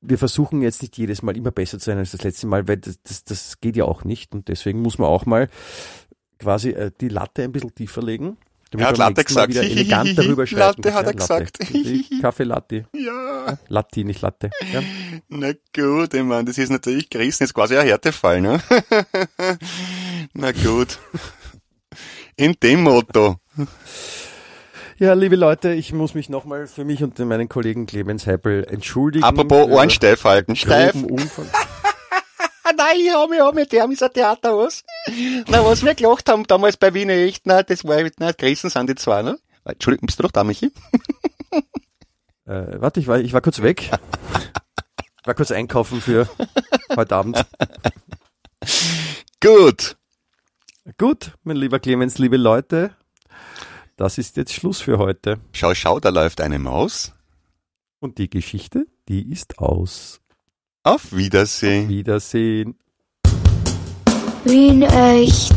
wir versuchen jetzt nicht jedes Mal immer besser zu sein als das letzte Mal, weil das, das, das geht ja auch nicht. Und deswegen muss man auch mal quasi äh, die Latte ein bisschen tiefer legen. Er hat Latte gesagt. Wieder elegant darüber schreiten. Latte hat er Ja, gesagt. Latte. Kaffee Latte. Ja, Latti, nicht Latte. Ja. na gut, ich mein, das ist natürlich gerissen, ist quasi ein Härtefall, ne? na gut. In dem Motto. ja, liebe Leute, ich muss mich nochmal für mich und meinen Kollegen Clemens Heppel entschuldigen. Apropos Ohren steif halten. Steif. Umfang ah nein, ich habe mich, hab mich, die haben so Theater was. Na, was wir gelacht haben damals bei Wiener Echt, na, das war, mit na, Gresen sind die zwei, ne? Ah, Entschuldigung, bist du doch da, Michi? Äh, warte, ich war, ich war kurz weg. Ich war kurz einkaufen für heute Abend. Gut. Gut, mein lieber Clemens, liebe Leute. Das ist jetzt Schluss für heute. Schau, schau, da läuft eine Maus. Und die Geschichte, die ist aus. Auf Wiedersehen. Auf Wiedersehen. Wien echt.